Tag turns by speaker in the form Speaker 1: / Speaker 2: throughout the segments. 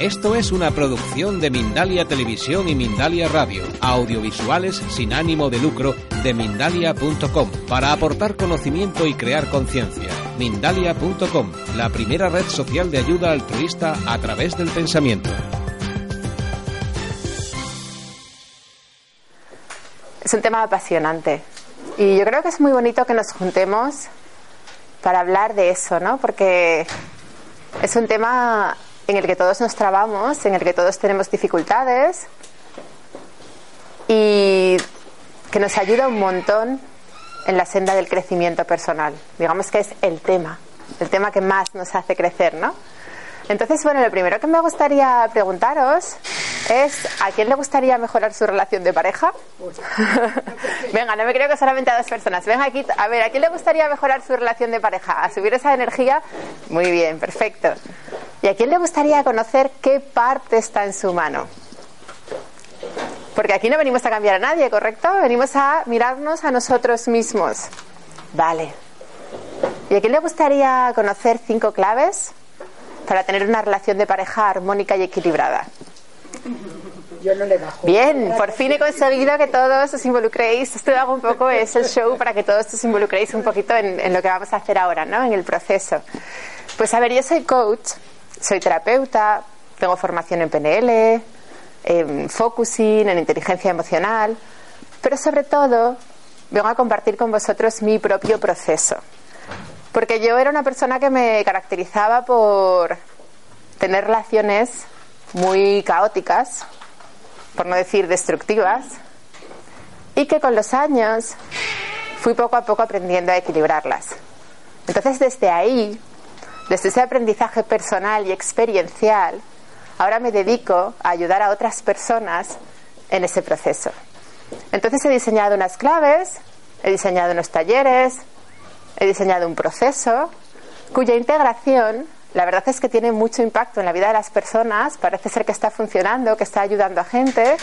Speaker 1: Esto es una producción de Mindalia Televisión y Mindalia Radio, audiovisuales sin ánimo de lucro de mindalia.com, para aportar conocimiento y crear conciencia. Mindalia.com, la primera red social de ayuda altruista a través del pensamiento.
Speaker 2: Es un tema apasionante y yo creo que es muy bonito que nos juntemos para hablar de eso, ¿no? Porque es un tema en el que todos nos trabamos, en el que todos tenemos dificultades y que nos ayuda un montón en la senda del crecimiento personal. Digamos que es el tema, el tema que más nos hace crecer, ¿no? Entonces, bueno, lo primero que me gustaría preguntaros es ¿a quién le gustaría mejorar su relación de pareja? Venga, no me creo que solamente a dos personas. Venga aquí, a ver, ¿a quién le gustaría mejorar su relación de pareja? ¿A subir esa energía? Muy bien, perfecto. ¿Y a quién le gustaría conocer qué parte está en su mano? Porque aquí no venimos a cambiar a nadie, ¿correcto? Venimos a mirarnos a nosotros mismos. Vale. ¿Y a quién le gustaría conocer cinco claves para tener una relación de pareja armónica y equilibrada?
Speaker 3: Yo no le bajo.
Speaker 2: Bien, por fin he conseguido que todos os involucréis. Esto hago un poco es el show para que todos os involucréis un poquito en, en lo que vamos a hacer ahora, ¿no? En el proceso. Pues a ver, yo soy coach, soy terapeuta, tengo formación en PNL, en focusing, en inteligencia emocional, pero sobre todo vengo a compartir con vosotros mi propio proceso. Porque yo era una persona que me caracterizaba por tener relaciones muy caóticas, por no decir destructivas, y que con los años fui poco a poco aprendiendo a equilibrarlas. Entonces desde ahí, desde ese aprendizaje personal y experiencial, ahora me dedico a ayudar a otras personas en ese proceso. Entonces he diseñado unas claves, he diseñado unos talleres, he diseñado un proceso cuya integración la verdad es que tiene mucho impacto en la vida de las personas, parece ser que está funcionando, que está ayudando a gente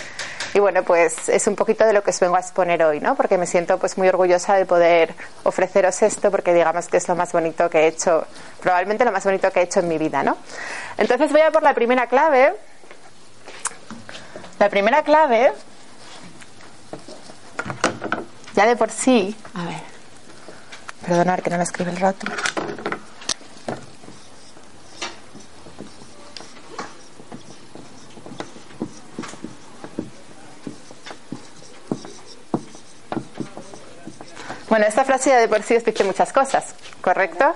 Speaker 2: y bueno, pues es un poquito de lo que os vengo a exponer hoy, ¿no? Porque me siento pues muy orgullosa de poder ofreceros esto porque digamos que es lo más bonito que he hecho, probablemente lo más bonito que he hecho en mi vida, ¿no? Entonces voy a por la primera clave. La primera clave ya de por sí, a ver. Perdonar que no lo escribe el rótulo. Bueno, esta frase ya de por sí dice muchas cosas, ¿correcto?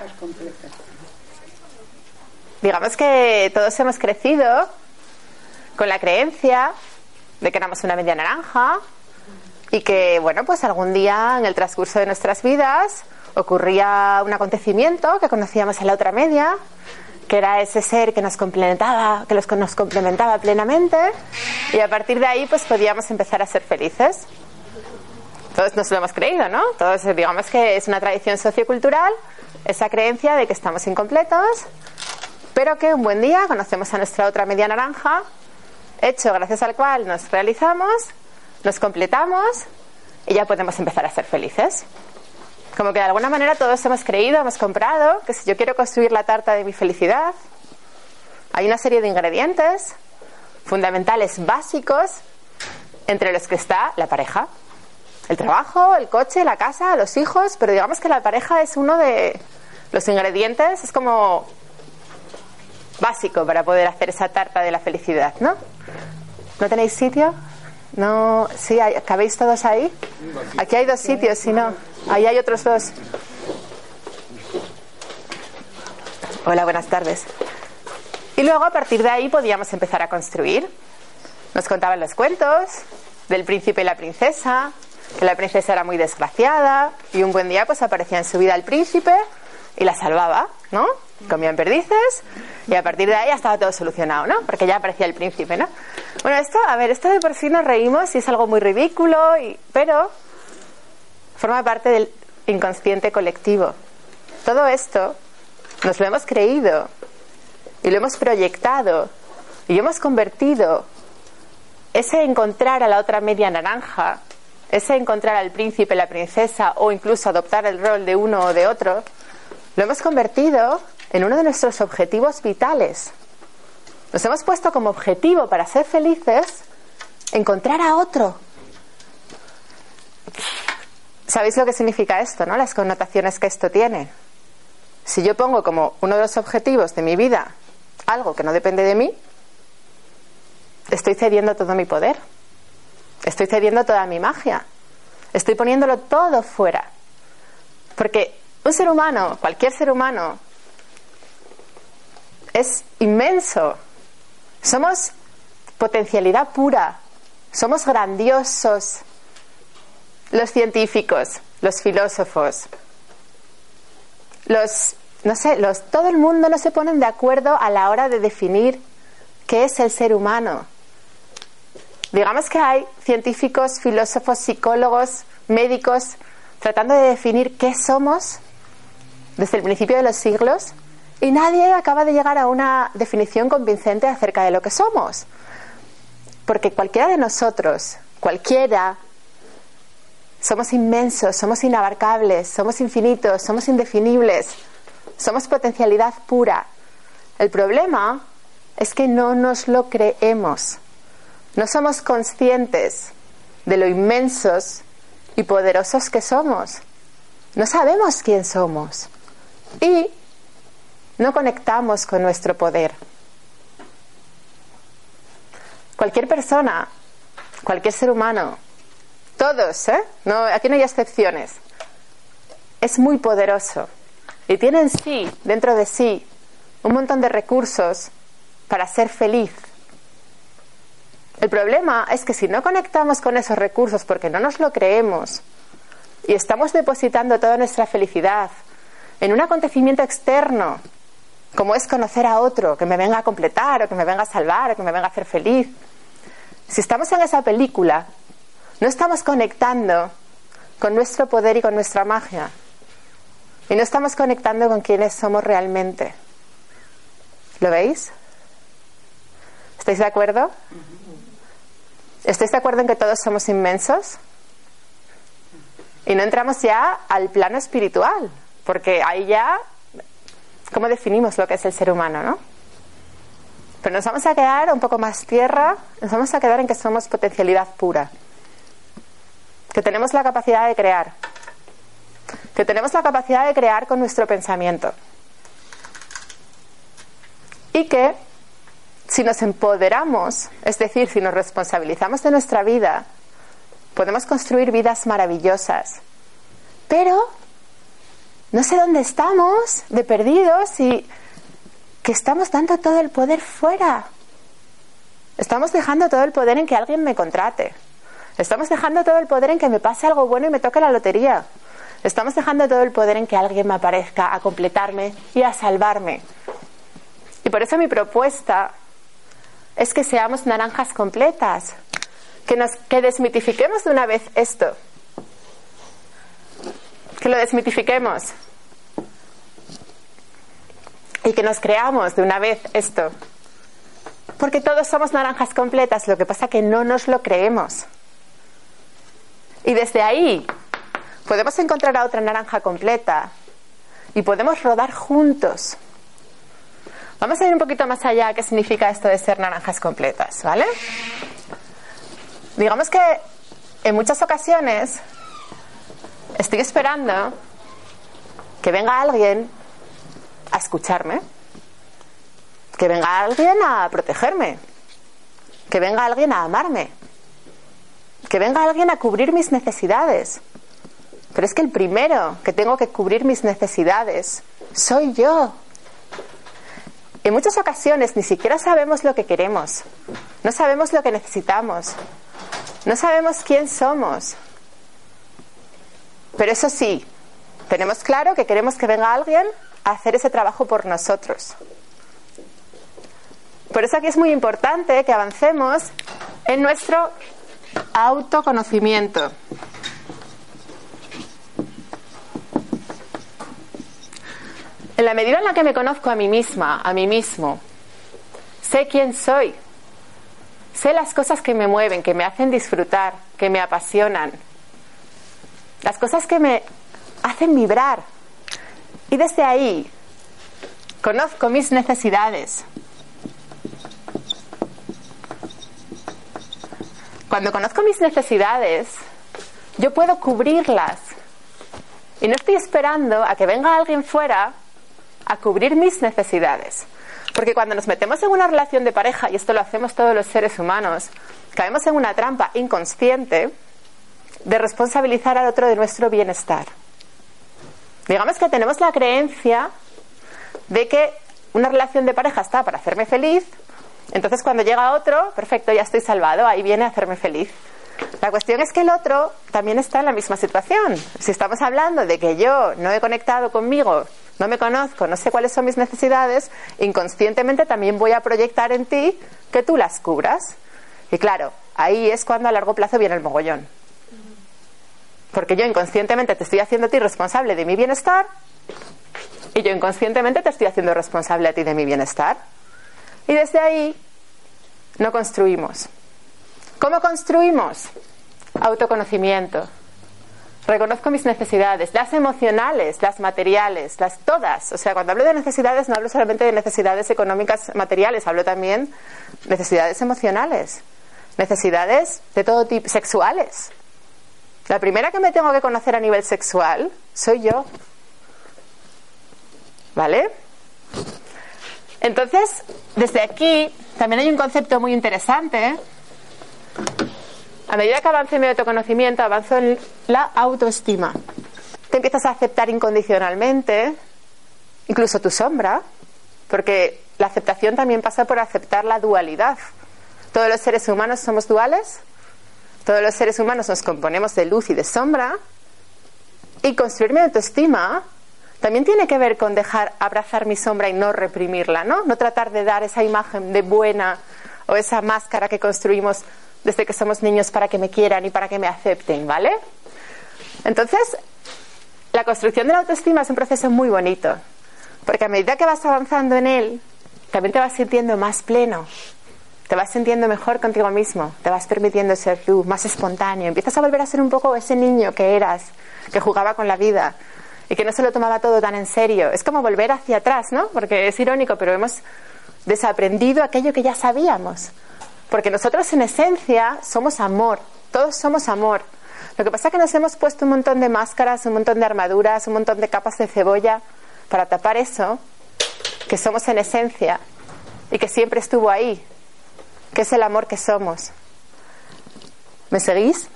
Speaker 2: Digamos que todos hemos crecido con la creencia de que éramos una media naranja y que, bueno, pues algún día en el transcurso de nuestras vidas ocurría un acontecimiento que conocíamos en la otra media, que era ese ser que nos complementaba, que los- nos complementaba plenamente y a partir de ahí pues podíamos empezar a ser felices. Todos nos lo hemos creído, ¿no? Todos digamos que es una tradición sociocultural esa creencia de que estamos incompletos, pero que un buen día conocemos a nuestra otra media naranja, hecho gracias al cual nos realizamos, nos completamos y ya podemos empezar a ser felices. Como que de alguna manera todos hemos creído, hemos comprado, que si yo quiero construir la tarta de mi felicidad, hay una serie de ingredientes fundamentales, básicos, entre los que está la pareja. El trabajo, el coche, la casa, los hijos, pero digamos que la pareja es uno de los ingredientes, es como básico para poder hacer esa tarta de la felicidad, ¿no? ¿No tenéis sitio? No, sí, hay- ¿cabéis todos ahí? Aquí hay dos sitios, si no, ahí hay otros dos. Hola, buenas tardes. Y luego a partir de ahí podíamos empezar a construir. Nos contaban los cuentos del príncipe y la princesa, que la princesa era muy desgraciada y un buen día pues aparecía en su vida el príncipe y la salvaba, ¿no? Comían perdices y a partir de ahí ya estaba todo solucionado, ¿no? Porque ya aparecía el príncipe, ¿no? Bueno, esto, a ver, esto de por sí nos reímos y es algo muy ridículo, y, pero forma parte del inconsciente colectivo. Todo esto nos lo hemos creído y lo hemos proyectado y hemos convertido ese encontrar a la otra media naranja, ese encontrar al príncipe, la princesa o incluso adoptar el rol de uno o de otro, lo hemos convertido en uno de nuestros objetivos vitales. Nos hemos puesto como objetivo para ser felices encontrar a otro. ¿Sabéis lo que significa esto, no? Las connotaciones que esto tiene. Si yo pongo como uno de los objetivos de mi vida algo que no depende de mí, estoy cediendo todo mi poder. Estoy cediendo toda mi magia. Estoy poniéndolo todo fuera. Porque un ser humano, cualquier ser humano, es inmenso. Somos potencialidad pura. Somos grandiosos. Los científicos, los filósofos, los, no sé, los, todo el mundo no se ponen de acuerdo a la hora de definir qué es el ser humano. Digamos que hay científicos, filósofos, psicólogos, médicos tratando de definir qué somos desde el principio de los siglos y nadie acaba de llegar a una definición convincente acerca de lo que somos. Porque cualquiera de nosotros, cualquiera, somos inmensos, somos inabarcables, somos infinitos, somos indefinibles, somos potencialidad pura. El problema es que no nos lo creemos. No somos conscientes de lo inmensos y poderosos que somos. No sabemos quién somos. Y no conectamos con nuestro poder. Cualquier persona, cualquier ser humano, todos, ¿eh? No, aquí no hay excepciones. Es muy poderoso y tiene en sí, dentro de sí, un montón de recursos para ser feliz. El problema es que si no conectamos con esos recursos porque no nos lo creemos y estamos depositando toda nuestra felicidad en un acontecimiento externo, como es conocer a otro que me venga a completar o que me venga a salvar o que me venga a hacer feliz, si estamos en esa película, no estamos conectando con nuestro poder y con nuestra magia. Y no estamos conectando con quienes somos realmente. ¿Lo veis? ¿Estáis de acuerdo? ¿Estáis de acuerdo en que todos somos inmensos? Y no entramos ya al plano espiritual, porque ahí ya, ¿cómo definimos lo que es el ser humano, no? Pero nos vamos a quedar un poco más tierra, nos vamos a quedar en que somos potencialidad pura que tenemos la capacidad de crear, que tenemos la capacidad de crear con nuestro pensamiento y que si nos empoderamos, es decir, si nos responsabilizamos de nuestra vida, podemos construir vidas maravillosas. Pero no sé dónde estamos, de perdidos, y que estamos dando todo el poder fuera. Estamos dejando todo el poder en que alguien me contrate. Estamos dejando todo el poder en que me pase algo bueno y me toque la lotería. Estamos dejando todo el poder en que alguien me aparezca a completarme y a salvarme. Y por eso mi propuesta es que seamos naranjas completas, que, nos, que desmitifiquemos de una vez esto, que lo desmitifiquemos y que nos creamos de una vez esto. Porque todos somos naranjas completas, lo que pasa que no nos lo creemos. Y desde ahí podemos encontrar a otra naranja completa y podemos rodar juntos. Vamos a ir un poquito más allá qué significa esto de ser naranjas completas, ¿vale? Digamos que en muchas ocasiones estoy esperando que venga alguien a escucharme, que venga alguien a protegerme, que venga alguien a amarme, que venga alguien a cubrir mis necesidades. Pero es que el primero que tengo que cubrir mis necesidades soy yo. En muchas ocasiones ni siquiera sabemos lo que queremos, no sabemos lo que necesitamos, no sabemos quién somos. Pero eso sí, tenemos claro que queremos que venga alguien hacer ese trabajo por nosotros. Por eso aquí es muy importante que avancemos en nuestro Autoconocimiento. En la medida en la que me conozco a mí misma, a mí mismo, sé quién soy, sé las cosas que me mueven, que me hacen disfrutar, que me apasionan, las cosas que me hacen vibrar. Y desde ahí conozco mis necesidades. Cuando conozco mis necesidades, yo puedo cubrirlas. Y no estoy esperando a que venga alguien fuera a cubrir mis necesidades. Porque cuando nos metemos en una relación de pareja, y esto lo hacemos todos los seres humanos, caemos en una trampa inconsciente de responsabilizar al otro de nuestro bienestar. Digamos que tenemos la creencia de que una relación de pareja está para hacerme feliz, entonces cuando llega otro, perfecto, ya estoy salvado, ahí viene a hacerme feliz. La cuestión es que el otro también está en la misma situación. Si estamos hablando de que yo no he conectado conmigo, no me conozco, no sé cuáles son mis necesidades, inconscientemente también voy a proyectar en ti que tú las cubras. Y claro, ahí es cuando a largo plazo viene el mogollón. Porque yo inconscientemente te estoy haciendo a ti responsable de mi bienestar y yo inconscientemente te estoy haciendo responsable a ti de mi bienestar. Y desde ahí no construimos. ¿Cómo construimos? Autoconocimiento. Reconozco mis necesidades, las emocionales, las materiales, las todas. O sea, cuando hablo de necesidades no hablo solamente de necesidades económicas materiales, hablo también de necesidades emocionales, necesidades de todo tipo, sexuales. La primera que me tengo que conocer a nivel sexual soy yo. ¿Vale? Entonces, desde aquí también hay un concepto muy interesante. A medida que avance mi autoconocimiento, avanzo en la autoestima. Te empiezas a aceptar incondicionalmente, incluso tu sombra, porque la aceptación también pasa por aceptar la dualidad. Todos los seres humanos somos duales, todos los seres humanos nos componemos de luz y de sombra, y construir mi autoestima también tiene que ver con dejar abrazar mi sombra y no reprimirla, ¿no? No tratar de dar esa imagen de buena o esa máscara que construimos desde que somos niños para que me quieran y para que me acepten, ¿vale? Entonces, la construcción de la autoestima es un proceso muy bonito, porque a medida que vas avanzando en él, también te vas sintiendo más pleno, te vas sintiendo mejor contigo mismo, te vas permitiendo ser tú, más espontáneo, empiezas a volver a ser un poco ese niño que eras, que jugaba con la vida, y que no se lo tomaba todo tan en serio. Es como volver hacia atrás, ¿no? Porque es irónico, pero hemos desaprendido aquello que ya sabíamos. Porque nosotros en esencia somos amor, todos somos amor. Lo que pasa es que nos hemos puesto un montón de máscaras, un montón de armaduras, un montón de capas de cebolla para tapar eso que somos en esencia y que siempre estuvo ahí, que es el amor que somos. ¿Me seguís?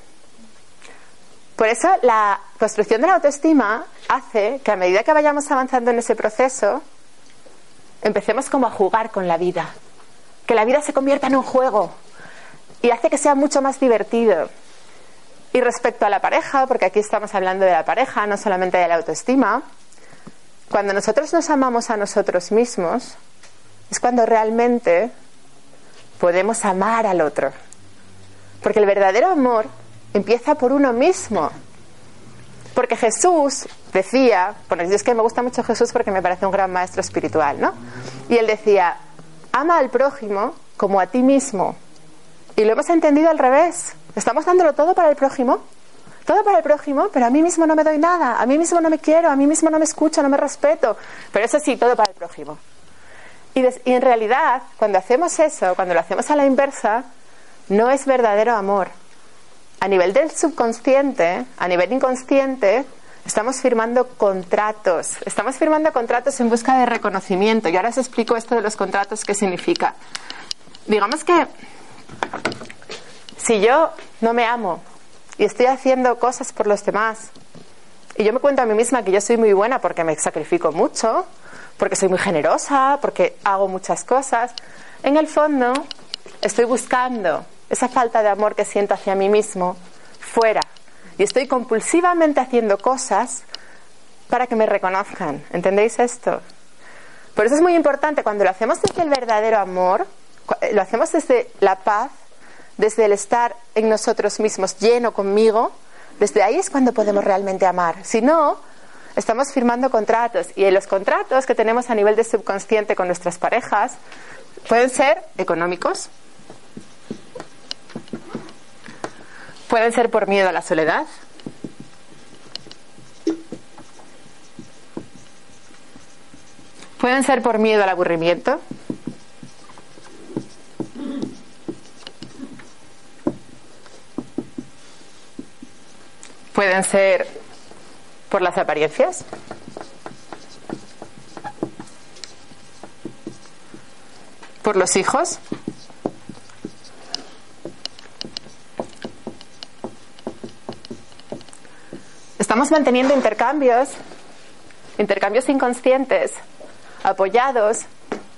Speaker 2: Por eso la construcción de la autoestima hace que a medida que vayamos avanzando en ese proceso, empecemos como a jugar con la vida. Que la vida se convierta en un juego y hace que sea mucho más divertido. Y respecto a la pareja, porque aquí estamos hablando de la pareja, no solamente de la autoestima, cuando nosotros nos amamos a nosotros mismos, es cuando realmente podemos amar al otro. Porque el verdadero amor empieza por uno mismo. Porque Jesús decía, bueno, es que me gusta mucho Jesús porque me parece un gran maestro espiritual, ¿no? Y él decía, ama al prójimo como a ti mismo. Y lo hemos entendido al revés. Estamos dándolo todo para el prójimo, todo para el prójimo, pero a mí mismo no me doy nada, a mí mismo no me quiero, a mí mismo no me escucho, no me respeto. Pero eso sí, todo para el prójimo. Y, en realidad, cuando hacemos eso, cuando lo hacemos a la inversa, no es verdadero amor a nivel del subconsciente, a nivel inconsciente, estamos firmando contratos. Estamos firmando contratos en busca de reconocimiento. Y ahora os explico esto de los contratos, qué significa. Digamos que si yo no me amo y estoy haciendo cosas por los demás, y yo me cuento a mí misma que yo soy muy buena porque me sacrifico mucho, porque soy muy generosa, porque hago muchas cosas, en el fondo estoy buscando esa falta de amor que siento hacia mí mismo fuera. Y estoy compulsivamente haciendo cosas para que me reconozcan. ¿Entendéis esto? Por eso es muy importante cuando lo hacemos desde el verdadero amor, eh, lo hacemos desde la paz, desde el estar en nosotros mismos lleno conmigo, desde ahí es cuando podemos realmente amar. Si no, estamos firmando contratos y los contratos que tenemos a nivel de subconsciente con nuestras parejas, Pueden ser económicos. Pueden ser por miedo a la soledad. Pueden ser por miedo al aburrimiento. Pueden ser por las apariencias. Por los hijos. Estamos manteniendo intercambios, intercambios inconscientes, apoyados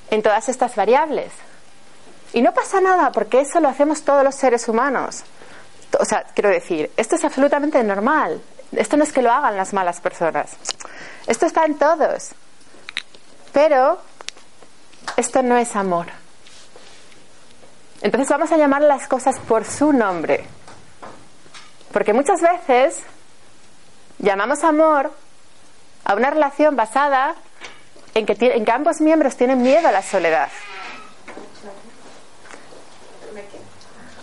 Speaker 2: en todas estas variables. Y no pasa nada porque eso lo hacemos todos los seres humanos. O sea, quiero decir, esto es absolutamente normal. Esto no es que lo hagan las malas personas. Esto está en todos. Pero esto no es amor. Entonces vamos a llamar las cosas por su nombre. Porque muchas veces llamamos amor a una relación basada en que, en que ambos miembros tienen miedo a la soledad.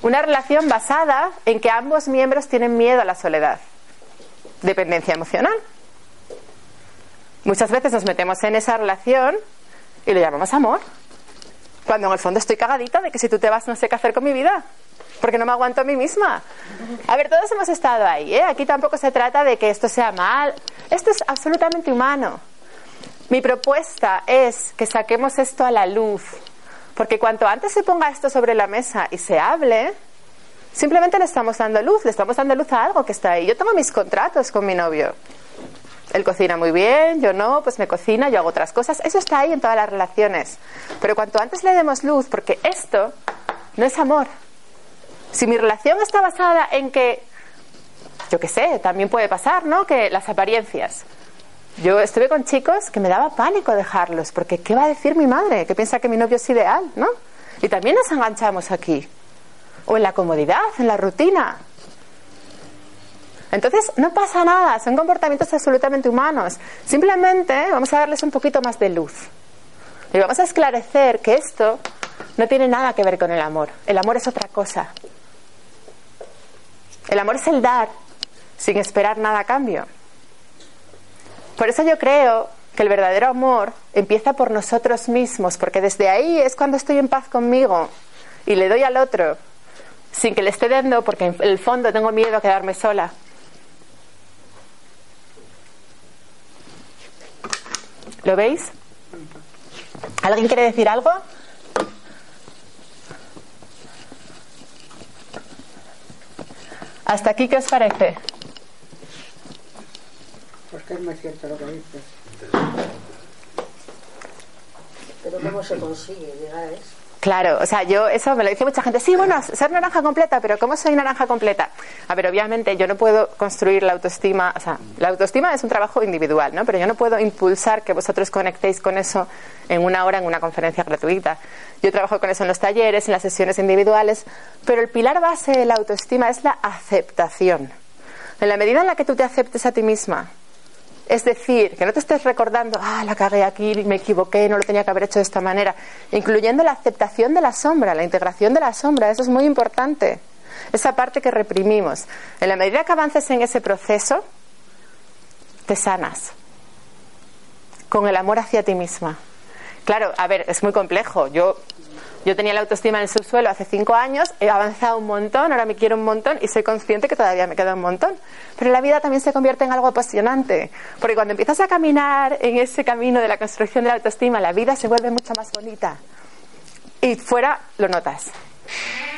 Speaker 2: Una relación basada en que ambos miembros tienen miedo a la soledad. Dependencia emocional. Muchas veces nos metemos en esa relación y lo llamamos amor. Cuando en el fondo estoy cagadita de que si tú te vas no sé qué hacer con mi vida. Porque no me aguanto a mí misma. A ver, todos hemos estado ahí, ¿eh? Aquí tampoco se trata de que esto sea mal. Esto es absolutamente humano. Mi propuesta es que saquemos esto a la luz, porque cuanto antes se ponga esto sobre la mesa y se hable, simplemente le estamos dando luz, le estamos dando luz a algo que está ahí. Yo tengo mis contratos con mi novio. Él cocina muy bien, yo no, pues me cocina, yo hago otras cosas. Eso está ahí en todas las relaciones. Pero cuanto antes le demos luz, porque esto no es amor. Si mi relación está basada en que, yo qué sé, también puede pasar, ¿no? Que las apariencias. Yo estuve con chicos que me daba pánico dejarlos, porque ¿qué va a decir mi madre? Que piensa que mi novio es ideal, ¿no? Y también nos enganchamos aquí. O en la comodidad, en la rutina. Entonces, no pasa nada, son comportamientos absolutamente humanos. Simplemente vamos a darles un poquito más de luz. Y vamos a esclarecer que esto no tiene nada que ver con el amor. El amor es otra cosa. El amor es el dar sin esperar nada a cambio. Por eso yo creo que el verdadero amor empieza por nosotros mismos, porque desde ahí es cuando estoy en paz conmigo y le doy al otro, sin que le esté dando, porque en el fondo tengo miedo a quedarme sola. ¿Lo veis? ¿Alguien quiere decir algo? ¿Hasta aquí qué os parece?
Speaker 3: Porque es muy cierto lo que dices. Pero ¿cómo se consigue llegar a eso?
Speaker 2: Claro, o sea, yo eso me lo dice mucha gente. Sí, bueno, ser naranja completa, pero ¿cómo soy naranja completa? A ver, obviamente yo no puedo construir la autoestima, o sea, la autoestima es un trabajo individual, ¿no? Pero yo no puedo impulsar que vosotros conectéis con eso en una hora en una conferencia gratuita. Yo trabajo con eso en los talleres, en las sesiones individuales, pero el pilar base de la autoestima es la aceptación. En la medida en la que tú te aceptes a ti misma, es decir, que no te estés recordando, ah, la cagué aquí, me equivoqué, no lo tenía que haber hecho de esta manera, incluyendo la aceptación de la sombra, la integración de la sombra, eso es muy importante. Esa parte que reprimimos. En la medida que avances en ese proceso, te sanas. Con el amor hacia ti misma. Claro, a ver, es muy complejo. Yo yo tenía la autoestima en el subsuelo hace cinco años, he avanzado un montón, ahora me quiero un montón y soy consciente que todavía me queda un montón. Pero la vida también se convierte en algo apasionante, porque cuando empiezas a caminar en ese camino de la construcción de la autoestima, la vida se vuelve mucho más bonita. Y fuera lo notas.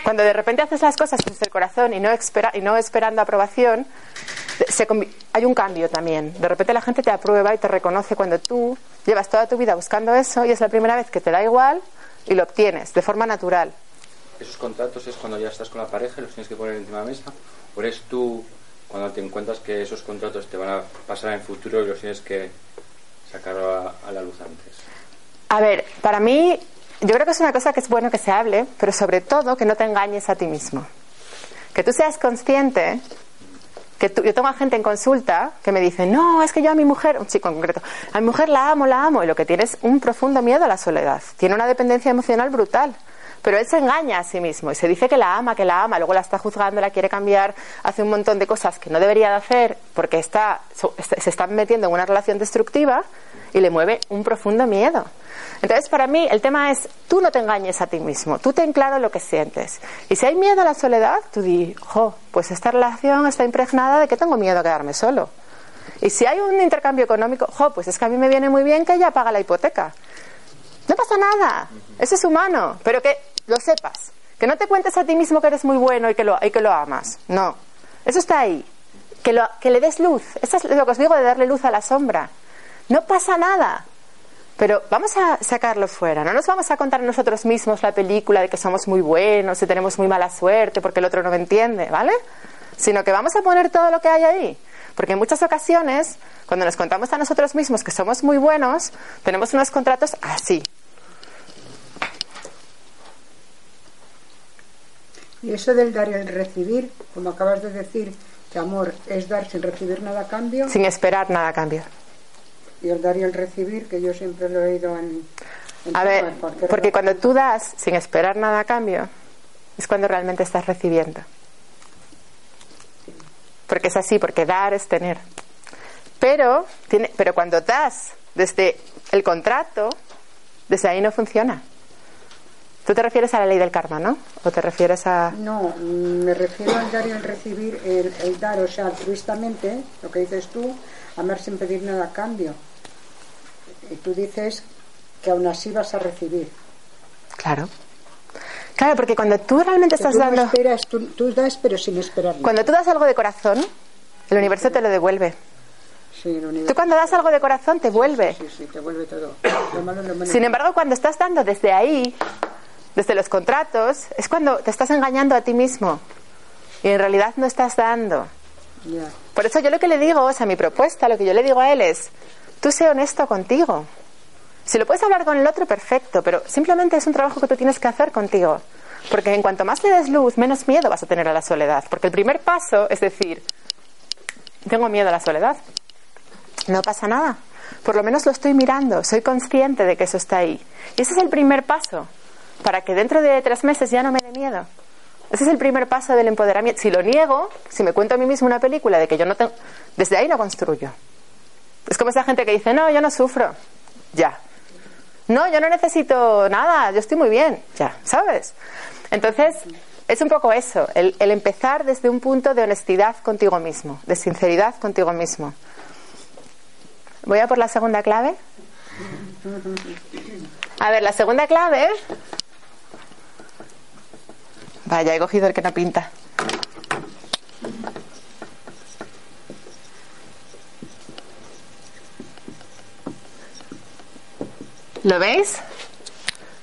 Speaker 2: Cuando de repente haces las cosas desde el corazón y no, espera, y no esperando aprobación, hay un cambio también. De repente la gente te aprueba y te reconoce cuando tú llevas toda tu vida buscando eso y es la primera vez que te da igual y lo obtienes de forma natural.
Speaker 4: ¿Esos contratos es cuando ya estás con la pareja y los tienes que poner encima de la mesa? ¿O eres tú cuando te encuentras que esos contratos te van a pasar en futuro y los tienes que sacar a, a la luz antes?
Speaker 2: A ver, para mí, yo creo que es una cosa que es bueno que se hable, pero sobre todo que no te engañes a ti mismo. Que tú seas consciente que tú- yo tengo a gente en consulta que me dice, no, es que yo a mi mujer, un chico en concreto, a mi mujer la amo, la amo, y lo que tiene es un profundo miedo a la soledad. Tiene una dependencia emocional brutal. Pero él se engaña a sí mismo y se dice que la ama, que la ama, luego la está juzgando, la quiere cambiar, hace un montón de cosas que no debería de hacer porque está, se está metiendo en una relación destructiva y le mueve un profundo miedo. Entonces, para mí, el tema es, tú no te engañes a ti mismo, tú ten claro lo que sientes. Y si hay miedo a la soledad, tú di, jo, pues esta relación está impregnada de que tengo miedo a quedarme solo. Y si hay un intercambio económico, jo, pues es que a mí me viene muy bien que ella paga la hipoteca. No pasa nada, eso es humano, pero que lo sepas, que no te cuentes a ti mismo que eres muy bueno y que lo, y que lo amas, no, eso está ahí, que, lo- que le des luz, eso es lo que os digo de darle luz a la sombra, no pasa nada, pero vamos a sacarlo fuera, no nos vamos a contar nosotros mismos la película de que somos muy buenos y tenemos muy mala suerte porque el otro no me entiende, ¿vale? Sino que vamos a poner todo lo que hay ahí. Porque en muchas ocasiones, cuando nos contamos a nosotros mismos que somos muy buenos, tenemos unos contratos así.
Speaker 5: Y eso del dar y el recibir, como acabas de decir, que amor es dar sin recibir nada a cambio,
Speaker 2: sin esperar nada a cambio.
Speaker 5: Y el dar y el recibir, que yo siempre lo he oído en... en
Speaker 2: A ver, porque cuando tú das sin esperar nada a cambio, es cuando realmente estás recibiendo. Porque es así, porque dar es tener. Pero, tiene, pero cuando das desde el contrato, desde ahí no funciona. Tú te refieres a la ley del karma, ¿no? ¿O te refieres a...?
Speaker 5: No, me refiero al dar y el recibir, el, el dar, o sea, altruistamente, lo que dices tú, amar sin pedir nada a cambio. Y tú dices que aún así vas a recibir.
Speaker 2: Claro. Claro, porque cuando tú realmente estás
Speaker 5: tú
Speaker 2: dando...
Speaker 5: esperas, tú, tú das pero sin esperar.
Speaker 2: Cuando tú das algo de corazón, el universo te lo devuelve.
Speaker 5: Sí, el universo-
Speaker 2: Tú cuando das algo de corazón te vuelve.
Speaker 5: Sí, sí, te vuelve todo. Lo malo, lo bueno.
Speaker 2: Sin embargo, cuando estás dando desde ahí, desde los contratos, es cuando te estás engañando a ti mismo. Y en realidad no estás dando. Por eso yo lo que le digo, o sea, mi propuesta, lo que yo le digo a él es, tú sé honesto contigo. Si lo puedes hablar con el otro, perfecto, pero simplemente es un trabajo que tú tienes que hacer contigo. Porque en cuanto más le des luz, menos miedo vas a tener a la soledad. Porque el primer paso es decir, tengo miedo a la soledad. No pasa nada. Por lo menos lo estoy mirando, soy consciente de que eso está ahí. Y ese es el primer paso, para que dentro de tres meses ya no me dé miedo. Ese es el primer paso del empoderamiento. Si lo niego, si me cuento a mí mismo una película de que yo no tengo... Desde ahí no construyo. Es como esa gente que dice, no, yo no sufro. Ya. No, yo no necesito nada, yo estoy muy bien. Ya, ¿sabes? Entonces, es un poco eso, el, empezar desde un punto de honestidad contigo mismo, de sinceridad contigo mismo. Voy a por la segunda clave. A ver, la segunda clave. Vaya, he cogido el que no pinta. ¿Lo veis?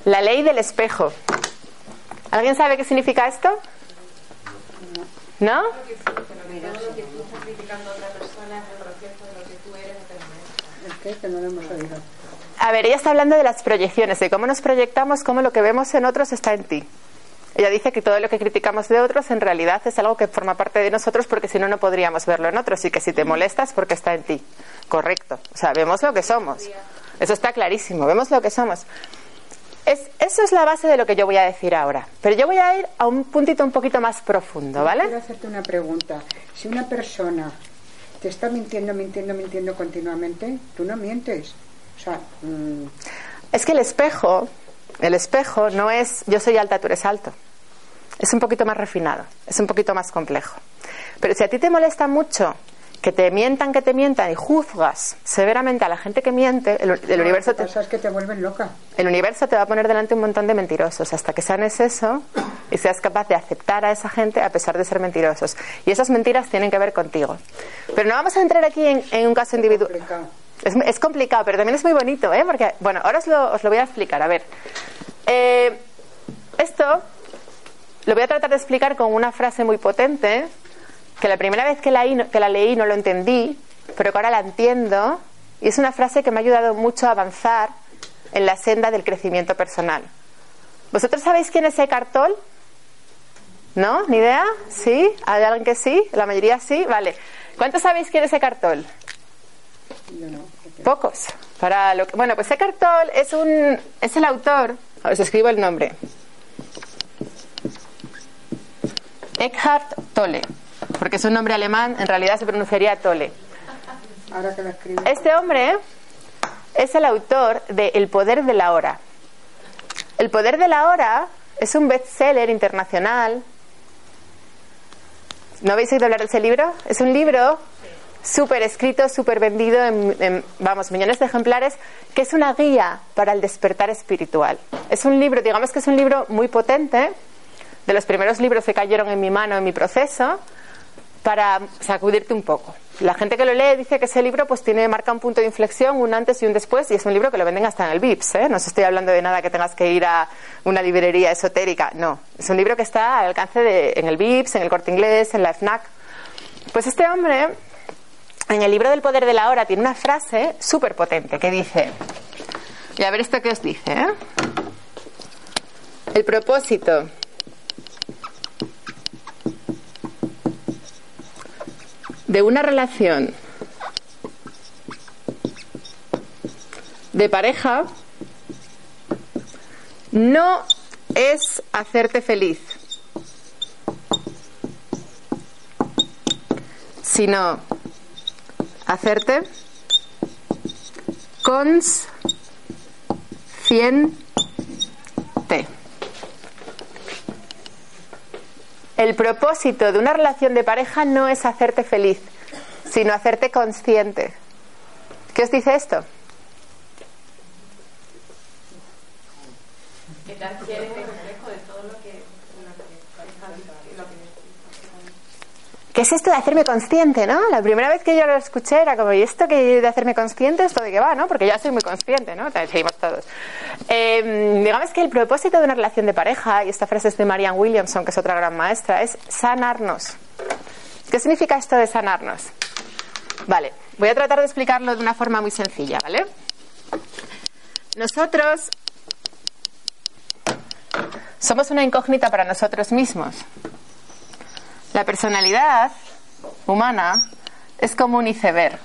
Speaker 2: La ley del espejo. ¿Alguien sabe qué significa esto? ¿No?
Speaker 5: ¿El qué? Que no lo hemos oído.
Speaker 2: A ver, ella está hablando de las proyecciones, de cómo nos proyectamos, cómo lo que vemos en otros está en ti. Ella dice que todo lo que criticamos de otros en realidad es algo que forma parte de nosotros porque si no, no podríamos verlo en otros y que si te molestas porque está en ti. Correcto. O sea, vemos lo que somos. Eso está clarísimo, vemos lo que somos. Es, eso es la base de lo que yo voy a decir ahora. Pero yo voy a ir a un puntito un poquito más profundo,
Speaker 5: Quiero
Speaker 2: ¿vale?
Speaker 5: hacerte una pregunta. Si una persona te está mintiendo, mintiendo, mintiendo continuamente, tú no mientes. O sea, mm,
Speaker 2: Es que el espejo, el espejo no es yo soy alta, tú eres alto. Es un poquito más refinado, es un poquito más complejo. Pero si a ti te molesta mucho que te mientan, que te mientan y juzgas severamente a la gente que miente, el, el universo te,
Speaker 5: pasa es que te vuelven loca.
Speaker 2: el universo te va a poner delante un montón de mentirosos hasta que sanes eso y seas capaz de aceptar a esa gente a pesar de ser mentirosos. Y esas mentiras tienen que ver contigo. Pero no vamos a entrar aquí en, en un caso individual. Es complicado, pero también es muy bonito, ¿eh? Porque, bueno, ahora os lo, os lo voy a explicar. A ver, Eh, esto lo voy a tratar de explicar con una frase muy potente, que la primera vez que la, leí no lo entendí, pero que ahora la entiendo, y es una frase que me ha ayudado mucho a avanzar en la senda del crecimiento personal. ¿Vosotros sabéis quién es Eckhart Tolle? ¿No? ¿Ni idea? ¿Sí? ¿Hay alguien que sí? ¿La mayoría sí? Vale. ¿Cuántos sabéis quién es Eckhart Tolle? Pocos. Para lo bueno, pues Eckhart Tolle es un es el autor. Os escribo el nombre. Eckhart Tolle, porque es un nombre alemán, en realidad se pronunciaría Tolle.
Speaker 5: Ahora que lo escribo.
Speaker 2: Este hombre es el autor de El poder de la hora. El poder de la hora es un bestseller internacional. ¿No habéis oído hablar de ese libro? Es un libro súper escrito, súper vendido en, en, vamos, millones de ejemplares, que es una guía para el despertar espiritual. Es un libro, digamos que es un libro muy potente, de los primeros libros que cayeron en mi mano en mi proceso, para sacudirte un poco. La gente que lo lee dice que ese libro pues tiene marca un punto de inflexión, un antes y un después, y es un libro que lo venden hasta en el VIPS. ¿eh? No os estoy hablando de nada que tengas que ir a una librería esotérica, no. Es un libro que está al alcance de, en el VIPS, en el Corte Inglés, en la FNAC. Pues este hombre, en el libro del poder de la hora, tiene una frase súper potente que dice, y a ver esto que os dice, ¿eh? El propósito de una relación de pareja no es hacerte feliz, sino hacerte consciente. El propósito de una relación de pareja no es hacerte feliz, sino hacerte consciente. ¿Qué os dice esto? ¿Qué es esto de hacerme consciente, no? La primera vez que yo lo escuché era como, ¿y esto que de hacerme consciente? ¿Esto de qué va, no? Porque ya soy muy consciente, ¿no? Seguimos todos. Eh, digamos que el propósito de una relación de pareja, y esta frase es de Marianne Williamson, que es otra gran maestra, es sanarnos. ¿Qué significa esto de sanarnos? Vale, voy a tratar de explicarlo de una forma muy sencilla, ¿vale? Nosotros somos una incógnita para nosotros mismos. La personalidad humana es como un iceberg.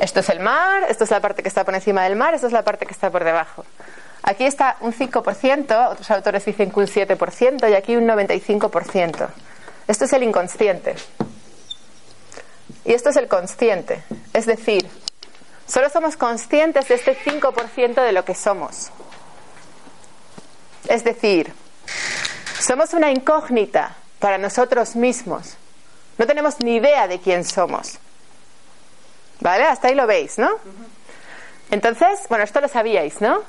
Speaker 2: Esto es el mar, esto es la parte que está por encima del mar, esto es la parte que está por debajo. Aquí está un 5%, otros autores dicen que un 7% y aquí un 95%. Esto es el inconsciente. Y esto es el consciente. Es decir, solo somos conscientes de este 5% de lo que somos. Es decir, somos una incógnita para nosotros mismos. No tenemos ni idea de quién somos. ¿Vale? Hasta ahí lo veis, ¿no? Entonces, bueno, esto lo sabíais, ¿no?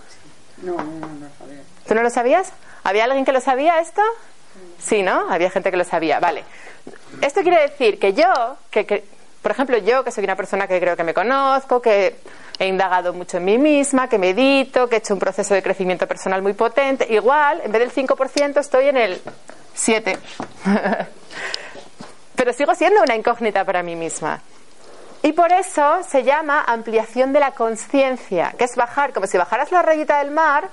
Speaker 5: No, no, no, no sabía.
Speaker 2: ¿Tú no lo sabías? ¿Había alguien que lo sabía esto? Sí, ¿no? Había gente que lo sabía. Vale. Esto quiere decir que yo, que, que, por ejemplo, yo, que soy una persona que creo que me conozco, que he indagado mucho en mí misma, que medito, que he hecho un proceso de crecimiento personal muy potente, igual, en vez del 5%, estoy en el 7. Pero sigo siendo una incógnita para mí misma. Y por eso se llama ampliación de la conciencia, que es bajar, como si bajaras la rayita del mar,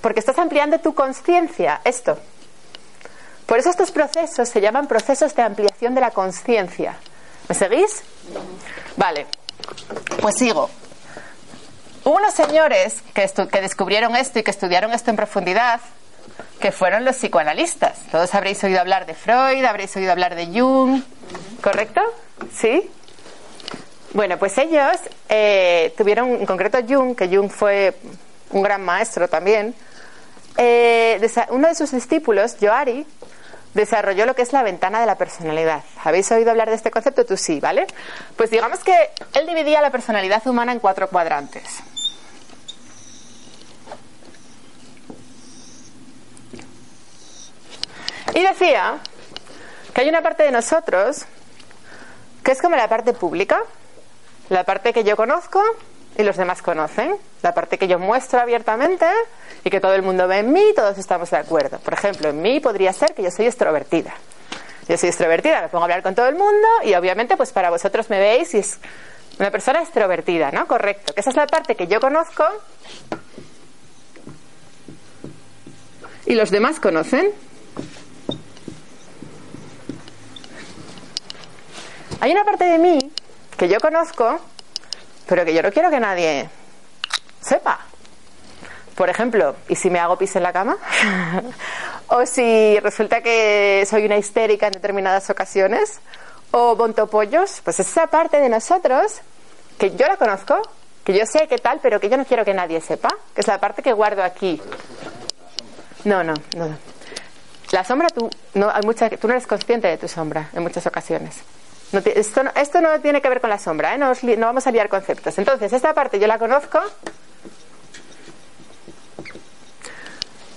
Speaker 2: porque estás ampliando tu conciencia, esto. Por eso estos procesos se llaman procesos de ampliación de la conciencia. ¿Me seguís? Vale, pues sigo. Hubo unos señores que, que, descubrieron esto y que estudiaron esto en profundidad, que fueron los psicoanalistas. Todos habréis oído hablar de Freud, habréis oído hablar de Jung, ¿correcto? ¿Sí? Bueno, pues ellos eh, tuvieron, en concreto Jung, que Jung fue un gran maestro también, eh, uno de sus discípulos, Johari, desarrolló lo que es la ventana de la personalidad. ¿Habéis oído hablar de este concepto? Tú sí, ¿vale? Pues digamos que él dividía la personalidad humana en cuatro cuadrantes. Y decía que hay una parte de nosotros que es como la parte pública, la parte que yo conozco y los demás conocen, la parte que yo muestro abiertamente y que todo el mundo ve en mí y todos estamos de acuerdo. Por ejemplo, en mí podría ser que yo soy extrovertida. Yo soy extrovertida, me pongo a hablar con todo el mundo y obviamente pues para vosotros me veis y es una persona extrovertida, ¿no? Correcto. Que esa es la parte que yo conozco y los demás conocen. Hay una parte de mí que yo conozco, pero que yo no quiero que nadie sepa. Por ejemplo, ¿y si me hago pis en la cama? o si resulta que soy una histérica en determinadas ocasiones, o monto pollos, pues esa parte de nosotros que yo la conozco, que yo sé qué tal, pero que yo no quiero que nadie sepa, que es la parte que guardo aquí. No, no, no. no. La sombra, tú no, hay mucha, tú no eres consciente de tu sombra en muchas ocasiones. No esto, no, esto no tiene que ver con la sombra, ¿eh? no vamos a liar conceptos. Entonces, esta parte yo la conozco,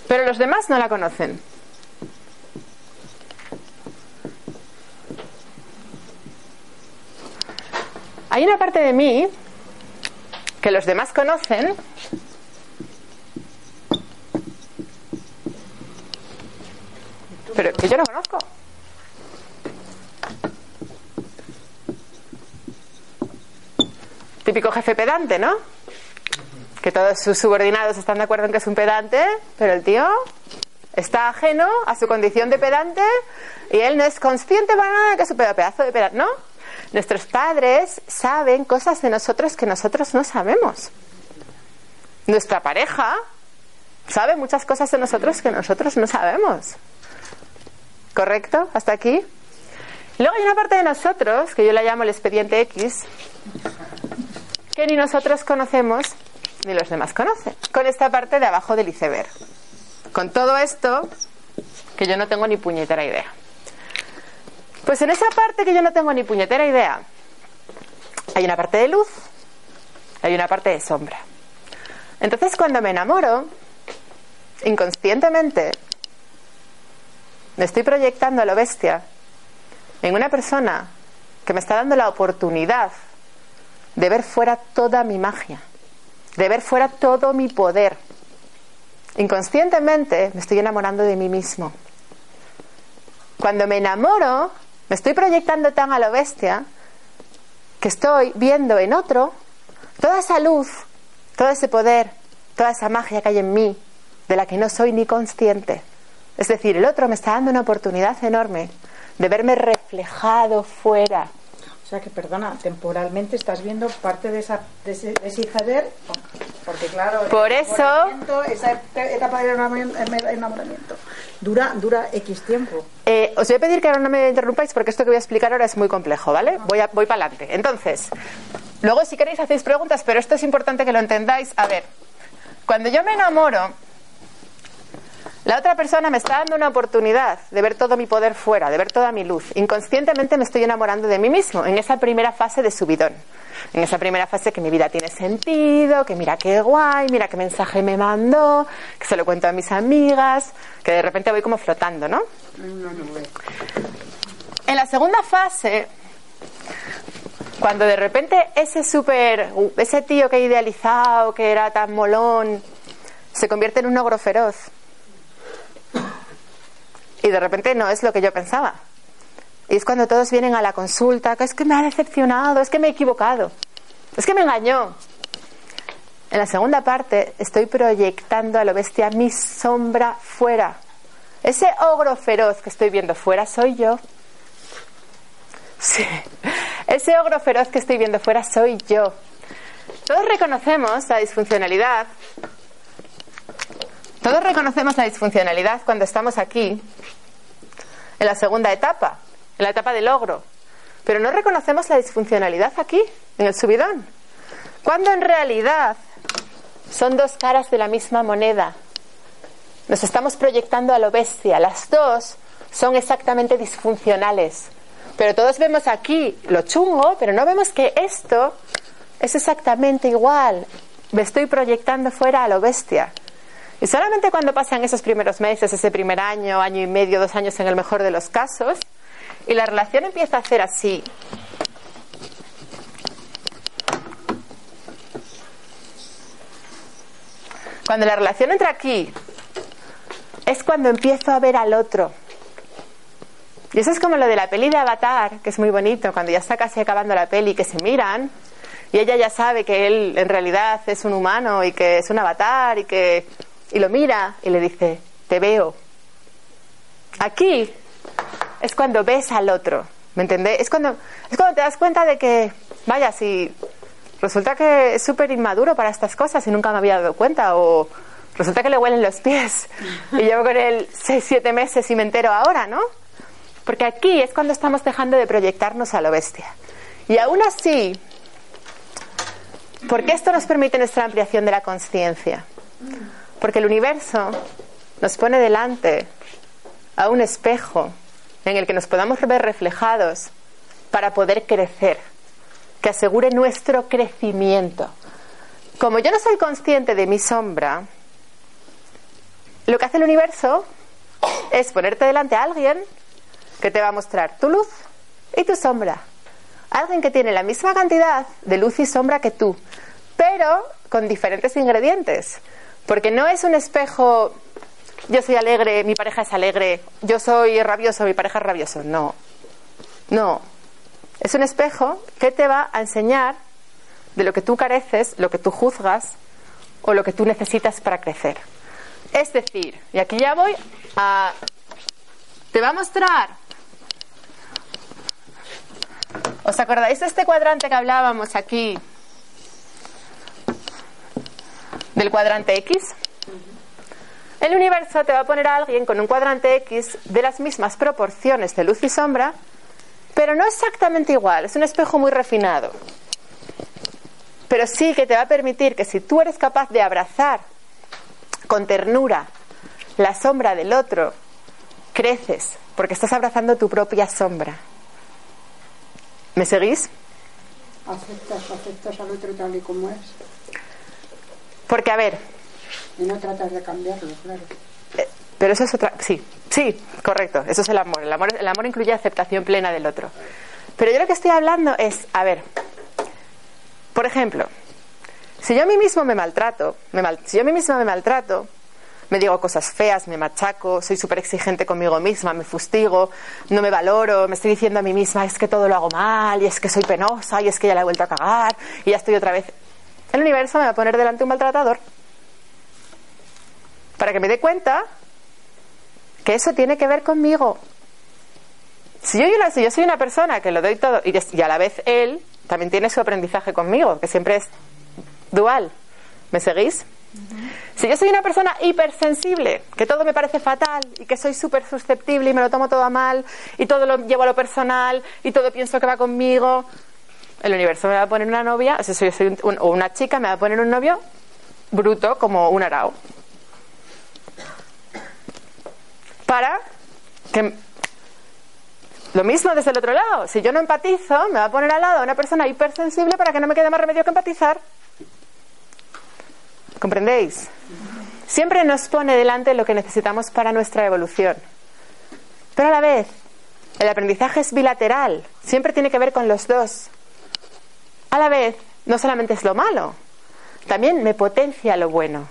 Speaker 2: pero los demás no la conocen. Hay una parte de mí que los demás conocen, pero que yo no conozco. Típico jefe pedante, ¿no? Que todos sus subordinados están de acuerdo en que es un pedante, pero el tío está ajeno a su condición de pedante y él no es consciente para nada de que es un pedazo de pedante, ¿no? Nuestros padres saben cosas de nosotros que nosotros no sabemos. Nuestra pareja sabe muchas cosas de nosotros que nosotros no sabemos. ¿Correcto? ¿Hasta aquí? Luego hay una parte de nosotros, que yo la llamo el expediente X, que ni nosotros conocemos ni los demás conocen. Con esta parte de abajo del iceberg. Con todo esto, que yo no tengo ni puñetera idea. Pues en esa parte que yo no tengo ni puñetera idea, hay una parte de luz, hay una parte de sombra. Entonces cuando me enamoro, inconscientemente, me estoy proyectando a lo bestia en una persona que me está dando la oportunidad de ver fuera toda mi magia, de ver fuera todo mi poder. Inconscientemente me estoy enamorando de mí mismo. Cuando me enamoro, me estoy proyectando tan a lo bestia que estoy viendo en otro toda esa luz, todo ese poder, toda esa magia que hay en mí, de la que no soy ni consciente. Es decir, el otro me está dando una oportunidad enorme de verme reflejado fuera.
Speaker 5: O sea que, perdona, temporalmente estás viendo parte de, esa, de ese, de ese iceberg, porque claro,
Speaker 2: Por eso-
Speaker 5: esa et- etapa del enamoramiento, enamoramiento dura, dura X tiempo.
Speaker 2: Eh, os voy a pedir que ahora no me interrumpáis porque esto que voy a explicar ahora es muy complejo, ¿vale? Voy, a- voy para adelante. Entonces, luego si queréis hacéis preguntas, pero esto es importante que lo entendáis. A ver, cuando yo me enamoro, la otra persona me está dando una oportunidad de ver todo mi poder fuera, de ver toda mi luz. Inconscientemente me estoy enamorando de mí mismo en esa primera fase de subidón. En esa primera fase que mi vida tiene sentido, que mira qué guay, mira qué mensaje me mandó, que se lo cuento a mis amigas, que de repente voy como flotando, ¿no? En la segunda fase, cuando de repente ese super, ese tío que he idealizado, que era tan molón, se convierte en un ogro feroz. Y de repente no es lo que yo pensaba. Y es cuando todos vienen a la consulta, que es que me ha decepcionado, es que me he equivocado, es que me engañó. En la segunda parte estoy proyectando a lo bestia mi sombra fuera. Ese ogro feroz que estoy viendo fuera soy yo. Sí. Ese ogro feroz que estoy viendo fuera soy yo. Todos reconocemos la disfuncionalidad. Todos reconocemos la disfuncionalidad cuando estamos aquí, en la segunda etapa, en la etapa del ogro. Pero no reconocemos la disfuncionalidad aquí, en el subidón. Cuando en realidad son dos caras de la misma moneda. Nos estamos proyectando a lo bestia. Las dos son exactamente disfuncionales. Pero todos vemos aquí lo chungo, pero no vemos que esto es exactamente igual. Me estoy proyectando fuera a lo bestia. Y solamente cuando pasan esos primeros meses, ese primer año, año y medio, dos años en el mejor de los casos, y la relación empieza a hacer así. Cuando la relación entra aquí, es cuando empiezo a ver al otro. Y eso es como lo de la peli de Avatar, que es muy bonito, cuando ya está casi acabando la peli, que se miran, y ella ya sabe que él en realidad es un humano y que es un avatar y que y lo mira y le dice, te veo. Aquí es cuando ves al otro, ¿Me entendés? Es cuando, es cuando te das cuenta de que, vaya, si resulta que es súper inmaduro para estas cosas y nunca me había dado cuenta, o resulta que le huelen los pies y llevo con él seis, siete meses y me entero ahora, ¿no? Porque aquí es cuando estamos dejando de proyectarnos a lo bestia. Y aún así, ¿por qué esto nos permite nuestra ampliación de la conciencia? Porque el universo nos pone delante a un espejo en el que nos podamos ver reflejados para poder crecer, que asegure nuestro crecimiento. Como yo no soy consciente de mi sombra, lo que hace el universo es ponerte delante a alguien que te va a mostrar tu luz y tu sombra. Alguien que tiene la misma cantidad de luz y sombra que tú, pero con diferentes ingredientes. Porque no es un espejo, yo soy alegre, mi pareja es alegre, yo soy rabioso, mi pareja es rabioso. No, no. Es un espejo que te va a enseñar de lo que tú careces, lo que tú juzgas o lo que tú necesitas para crecer. Es decir, y aquí ya voy a... Te va a mostrar ¿Os acordáis de este cuadrante que hablábamos aquí? Del cuadrante X. El universo te va a poner a alguien con un cuadrante X de las mismas proporciones de luz y sombra, pero no exactamente igual, es un espejo muy refinado. Pero sí que te va a permitir que si tú eres capaz de abrazar con ternura la sombra del otro, creces, porque estás abrazando tu propia sombra. ¿Me seguís?
Speaker 5: Aceptas, aceptas al otro tal y como es.
Speaker 2: Porque, a ver,
Speaker 5: Y no tratas de cambiarlo, claro.
Speaker 2: eh, pero eso es otra. Sí, sí, correcto, eso es el amor. El amor, el amor incluye aceptación plena del otro. Pero yo lo que estoy hablando es, a ver, por ejemplo, si yo a mí mismo me maltrato, me mal- si yo a mí misma me maltrato, me digo cosas feas, me machaco, soy súper exigente conmigo misma, me fustigo, no me valoro, me estoy diciendo a mí misma es que todo lo hago mal, y es que soy penosa, y es que ya la he vuelto a cagar, y ya estoy otra vez. El universo me va a poner delante un maltratador para que me dé cuenta que eso tiene que ver conmigo. Si yo, una- si yo soy una persona que lo doy todo y a la vez él también tiene su aprendizaje conmigo, que siempre es dual. ¿Me seguís? Si yo soy una persona hipersensible, que todo me parece fatal y que soy súper susceptible y me lo tomo todo a mal y todo lo llevo a lo personal y todo pienso que va conmigo, el universo me va a poner una novia, o sea, soy un- o una chica, me va a poner un novio bruto como un arao. Para que lo mismo desde el otro lado. Si yo no empatizo, me va a poner al lado a una persona hipersensible para que no me quede más remedio que empatizar. ¿Comprendéis? Siempre nos pone delante lo que necesitamos para nuestra evolución. Pero a la vez, el aprendizaje es bilateral. Siempre tiene que ver con los dos. A la vez, no solamente es lo malo, también me potencia lo bueno.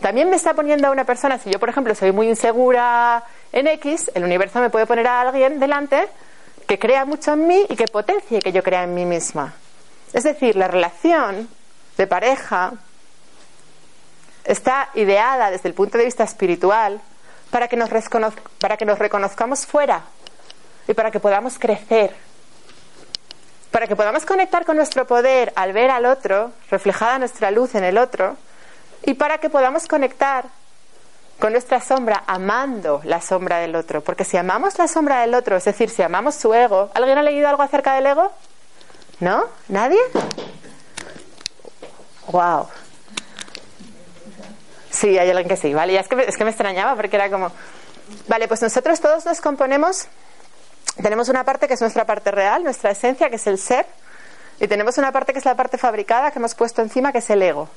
Speaker 2: También me está poniendo a una persona, si yo por ejemplo soy muy insegura en X, el universo me puede poner a alguien delante que crea mucho en mí y que potencie que yo crea en mí misma. Es decir, la relación de pareja está ideada desde el punto de vista espiritual para que nos, para que nos reconozcamos fuera y para que podamos crecer. Para que podamos conectar con nuestro poder al ver al otro, reflejada nuestra luz en el otro, y para que podamos conectar con nuestra sombra amando la sombra del otro. Porque si amamos la sombra del otro, es decir, si amamos su ego, ¿alguien ha leído algo acerca del ego? ¿No? ¿Nadie? ¡Wow! Sí, hay alguien que sí, ¿vale? Ya es que, es que me extrañaba porque era como... Vale, pues nosotros todos nos componemos, tenemos una parte que es nuestra parte real, nuestra esencia, que es el ser, y tenemos una parte que es la parte fabricada que hemos puesto encima, que es el ego.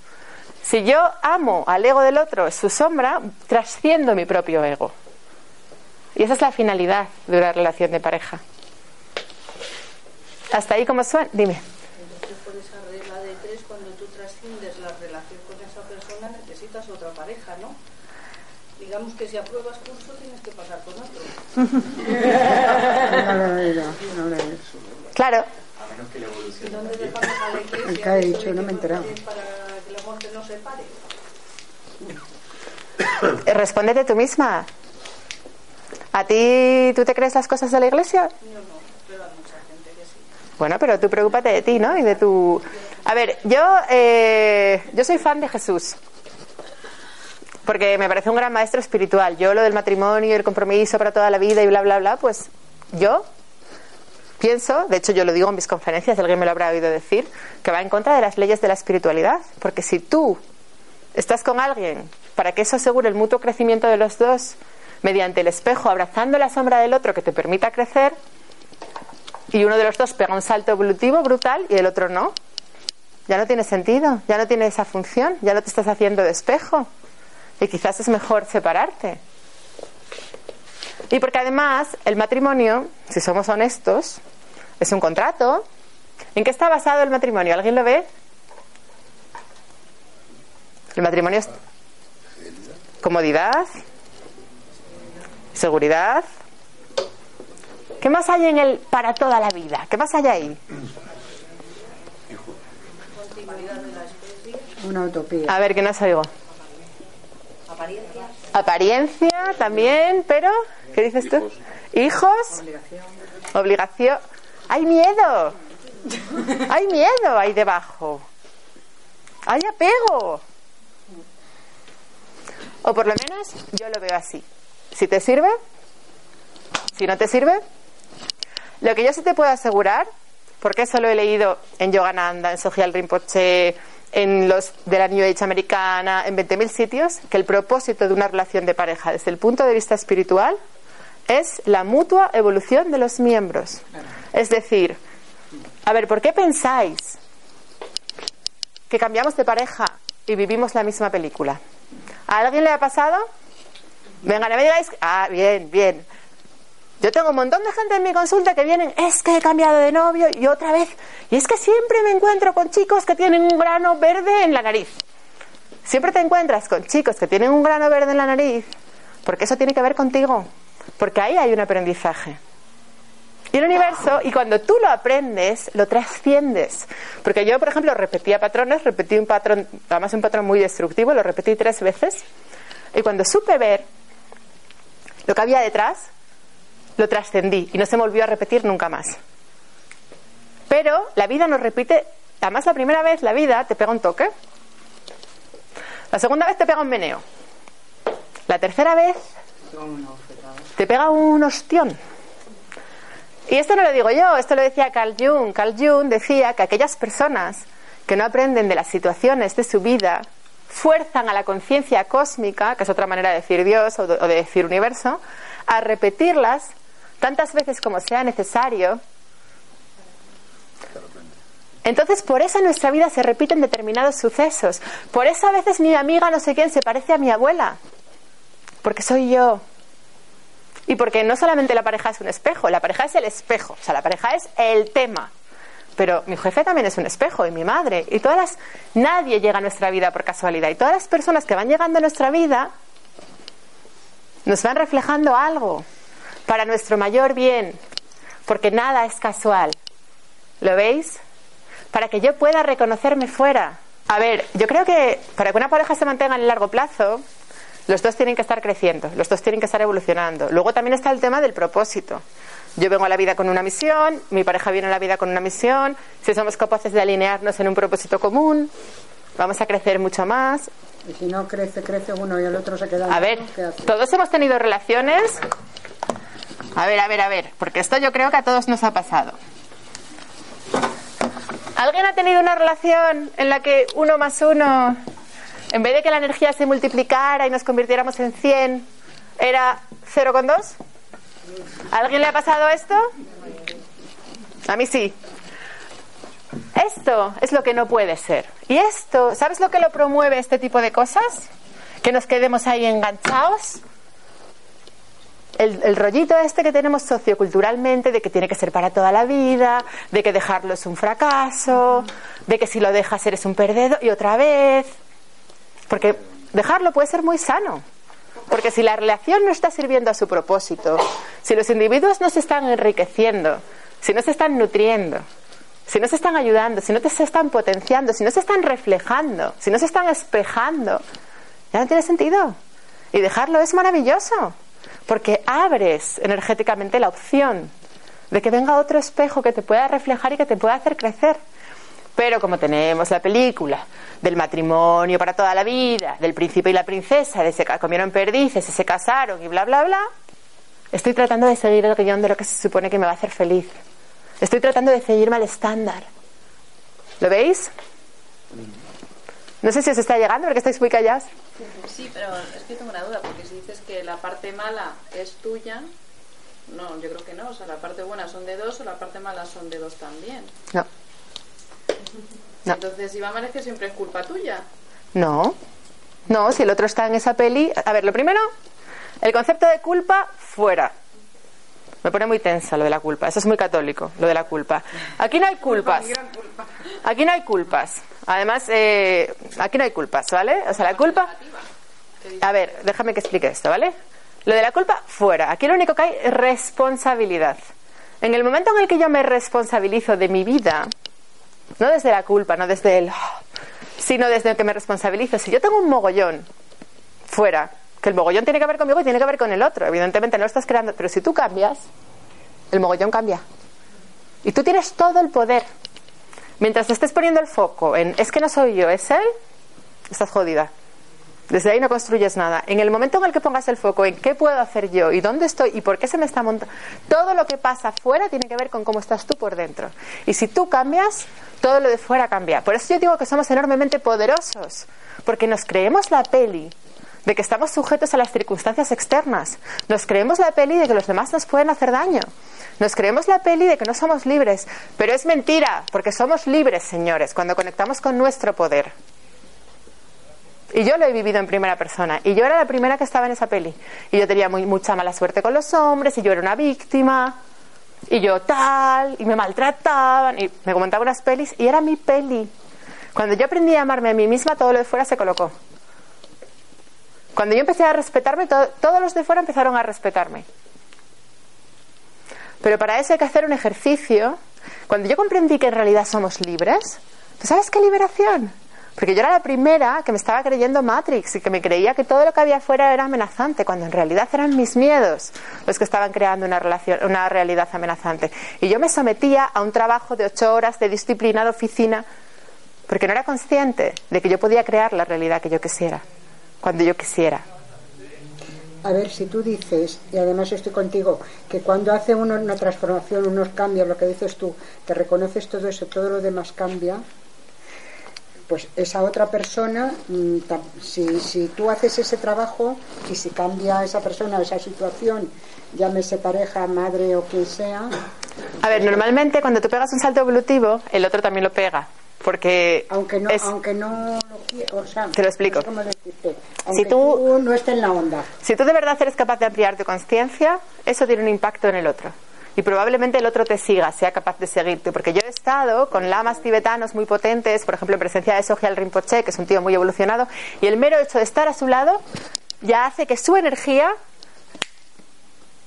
Speaker 2: Si yo amo al ego del otro, su sombra, trasciendo mi propio ego. Y esa es la finalidad de una relación de pareja. Hasta ahí como suena. Dime.
Speaker 3: Entonces, por esa regla de tres, cuando tú trasciendes la relación con esa persona, necesitas otra pareja, ¿no? Digamos que si apruebas curso, tienes que pasar con otro.
Speaker 5: No lo no lo.
Speaker 2: Claro,
Speaker 3: ¿Y dónde dejamos a la iglesia?
Speaker 5: Que ha dicho, no me he
Speaker 3: que
Speaker 5: enterado.
Speaker 3: Para que la muerte no se pare.
Speaker 2: respóndete tú misma. ¿A ti tú te crees las cosas de la iglesia?
Speaker 3: Yo no, pero a
Speaker 2: Bueno, pero tú preocúpate de ti, ¿no? Y de tu... A ver, yo, eh, yo soy fan de Jesús. Porque me parece un gran maestro espiritual. Yo lo del matrimonio, el compromiso para toda la vida y bla, bla, bla, pues yo pienso, de hecho yo lo digo en mis conferencias, alguien me lo habrá oído decir, que va en contra de las leyes de la espiritualidad. Porque si tú estás con alguien para que eso asegure el mutuo crecimiento de los dos, mediante el espejo, abrazando la sombra del otro que te permita crecer, y uno de los dos pega un salto evolutivo brutal y el otro no, ya no tiene sentido, ya no tiene esa función, ya no te estás haciendo de espejo. Y quizás es mejor separarte. Y porque además el matrimonio, si somos honestos, es un contrato. ¿En qué está basado el matrimonio? ¿Alguien lo ve? El matrimonio es comodidad, seguridad. ¿Qué más hay en el para toda la vida? ¿Qué más hay ahí?
Speaker 5: Una utopía.
Speaker 2: A ver, ¿qué nos oigo? Apariencia también, pero ¿qué dices tú? Hijos. Obligación. Hay miedo. Hay miedo ahí debajo. Hay apego. O por lo menos yo lo veo así. Si te sirve, si no te sirve, lo que yo sí te puedo asegurar, porque eso lo he leído en Yogananda, en Sogyal Rinpoche, en los de la New Age americana, en 20.000 sitios, que el propósito de una relación de pareja desde el punto de vista espiritual es la mutua evolución de los miembros. Es decir, a ver, ¿por qué pensáis que cambiamos de pareja y vivimos la misma película? ¿A alguien le ha pasado? Venga, no me digáis. Ah, bien, bien. Yo tengo un montón de gente en mi consulta que vienen, es que he cambiado de novio y otra vez. Y es que siempre me encuentro con chicos que tienen un grano verde en la nariz. Siempre te encuentras con chicos que tienen un grano verde en la nariz, porque eso tiene que ver contigo, porque ahí hay un aprendizaje. Y el universo, y cuando tú lo aprendes, lo trasciendes. Porque yo, por ejemplo, repetía patrones, repetí un patrón, además un patrón muy destructivo, lo repetí tres veces. Y cuando supe ver lo que había detrás, lo trascendí y no se me volvió a repetir nunca más. Pero la vida nos repite, además la primera vez la vida te pega un toque, la segunda vez te pega un meneo, la tercera vez te pega un ostión. Y esto no lo digo yo, esto lo decía Carl Jung. Carl Jung decía que aquellas personas que no aprenden de las situaciones de su vida fuerzan a la conciencia cósmica, que es otra manera de decir Dios o de, decir universo, a repetirlas tantas veces como sea necesario. Entonces, por eso en nuestra vida se repiten determinados sucesos. Por eso a veces mi amiga no sé quién se parece a mi abuela. Porque soy yo. Y porque no solamente la pareja es un espejo, la pareja es el espejo. O sea, la pareja es el tema. Pero mi jefe también es un espejo y mi madre. Y todas las. Nadie llega a nuestra vida por casualidad. Y todas las personas que van llegando a nuestra vida nos van reflejando algo para nuestro mayor bien. Porque nada es casual. ¿Lo veis? Para que yo pueda reconocerme fuera. A ver, yo creo que para que una pareja se mantenga en el largo plazo, los dos tienen que estar creciendo, los dos tienen que estar evolucionando. Luego también está el tema del propósito. Yo vengo a la vida con una misión, mi pareja viene a la vida con una misión. Si somos capaces de alinearnos en un propósito común, vamos a crecer mucho más.
Speaker 5: Y si no crece, crece uno y el otro se queda.
Speaker 2: A ver, todos hemos tenido relaciones. A ver, a ver, a ver, porque esto yo creo que a todos nos ha pasado. ¿Alguien ha tenido una relación en la que uno más uno, en vez de que la energía se multiplicara y nos convirtiéramos en 100, era 0,2? ¿A alguien le ha pasado esto? A mí sí. Esto es lo que no puede ser. Y esto, ¿sabes lo que lo promueve este tipo de cosas? Que nos quedemos ahí enganchados. El, rollito este que tenemos socioculturalmente de que tiene que ser para toda la vida, de que dejarlo es un fracaso, de que si lo dejas eres un perdedor y otra vez. Porque dejarlo puede ser muy sano. Porque si la relación no está sirviendo a su propósito, si los individuos no se están enriqueciendo, si no se están nutriendo, si no se están ayudando, si no te se están potenciando, si no se están reflejando, si no se están espejando, ya no tiene sentido. Y dejarlo es maravilloso, porque abres energéticamente la opción de que venga otro espejo que te pueda reflejar y que te pueda hacer crecer. Pero como tenemos la película del matrimonio para toda la vida, del príncipe y la princesa, de se comieron perdices y se casaron y bla, bla, bla, estoy tratando de seguir el guion de lo que se supone que me va a hacer feliz. Estoy tratando de seguirme al estándar. ¿Lo veis? No sé si os está llegando porque estáis muy callados.
Speaker 6: Sí, pero es que tengo una duda, porque si que la parte mala es tuya, no, yo creo que no. O sea, la parte buena son de dos o la parte mala son de dos también.
Speaker 2: No. No.
Speaker 6: Entonces, si va mal es que siempre es culpa tuya.
Speaker 2: No. No, si el otro está en esa peli. A ver, lo primero, el concepto de culpa fuera. Me pone muy tensa lo de la culpa. Eso es muy católico, lo de la culpa. Aquí no hay culpas. Aquí no hay culpas. Además, eh, aquí no hay culpas, ¿vale? O sea, la culpa. A ver, déjame que explique esto, ¿vale? Lo de la culpa, fuera. Aquí lo único que hay es responsabilidad. En el momento en el que yo me responsabilizo de mi vida, no desde la culpa, no desde el. "Ah", sino desde el que me responsabilizo. Si yo tengo un mogollón fuera, que el mogollón tiene que ver conmigo y tiene que ver con el otro, evidentemente no lo estás creando, pero si tú cambias, el mogollón cambia. Y tú tienes todo el poder. Mientras estés poniendo el foco en es que no soy yo, es él, estás jodida. Desde ahí no construyes nada. En el momento en el que pongas el foco en qué puedo hacer yo y dónde estoy y por qué se me está montando, todo lo que pasa fuera tiene que ver con cómo estás tú por dentro. Y si tú cambias, todo lo de fuera cambia. Por eso yo digo que somos enormemente poderosos, porque nos creemos la peli de que estamos sujetos a las circunstancias externas. Nos creemos la peli de que los demás nos pueden hacer daño. Nos creemos la peli de que no somos libres. Pero es mentira, porque somos libres, señores, cuando conectamos con nuestro poder. Y yo lo he vivido en primera persona. Y yo era la primera que estaba en esa peli. Y yo tenía mucha mala suerte con los hombres. Y yo era una víctima. Y yo tal. Y me maltrataban. Y me comentaban unas pelis. Y era mi peli. Cuando yo aprendí a amarme a mí misma, todo lo de fuera se colocó. Cuando yo empecé a respetarme, todo- todos los de fuera empezaron a respetarme. Pero para eso hay que hacer un ejercicio. Cuando yo comprendí que en realidad somos libres, ¿tú sabes qué liberación? Porque yo era la primera que me estaba creyendo Matrix y que me creía que todo lo que había afuera era amenazante, cuando en realidad eran mis miedos los que estaban creando una, relación, una realidad amenazante. Y yo me sometía a un trabajo de ocho horas de disciplina de oficina porque no era consciente de que yo podía crear la realidad que yo quisiera, cuando yo quisiera.
Speaker 5: A ver, si tú dices, y además estoy contigo, que cuando hace uno una transformación, unos cambios, lo que dices tú, te reconoces todo eso, todo lo demás cambia, pues esa otra persona, mm, si, si tú haces ese trabajo y si cambia esa persona, esa situación, llámese pareja, madre o quien sea,
Speaker 2: A ver, normalmente cuando tú pegas un salto evolutivo, el otro también lo pega. Porque
Speaker 5: aunque no,
Speaker 2: es-
Speaker 5: aunque no o sea,
Speaker 2: Te lo explico.
Speaker 5: no sé
Speaker 2: tú-
Speaker 5: tú no estés en la onda,
Speaker 2: si tú de verdad eres capaz de ampliar tu conciencia, eso tiene un impacto en el otro. Y probablemente el otro te siga, sea capaz de seguirte. Porque yo he estado con lamas tibetanos muy potentes, por ejemplo, en presencia de Sogyal Rinpoche, que es un tío muy evolucionado, y el mero hecho de estar a su lado ya hace que su energía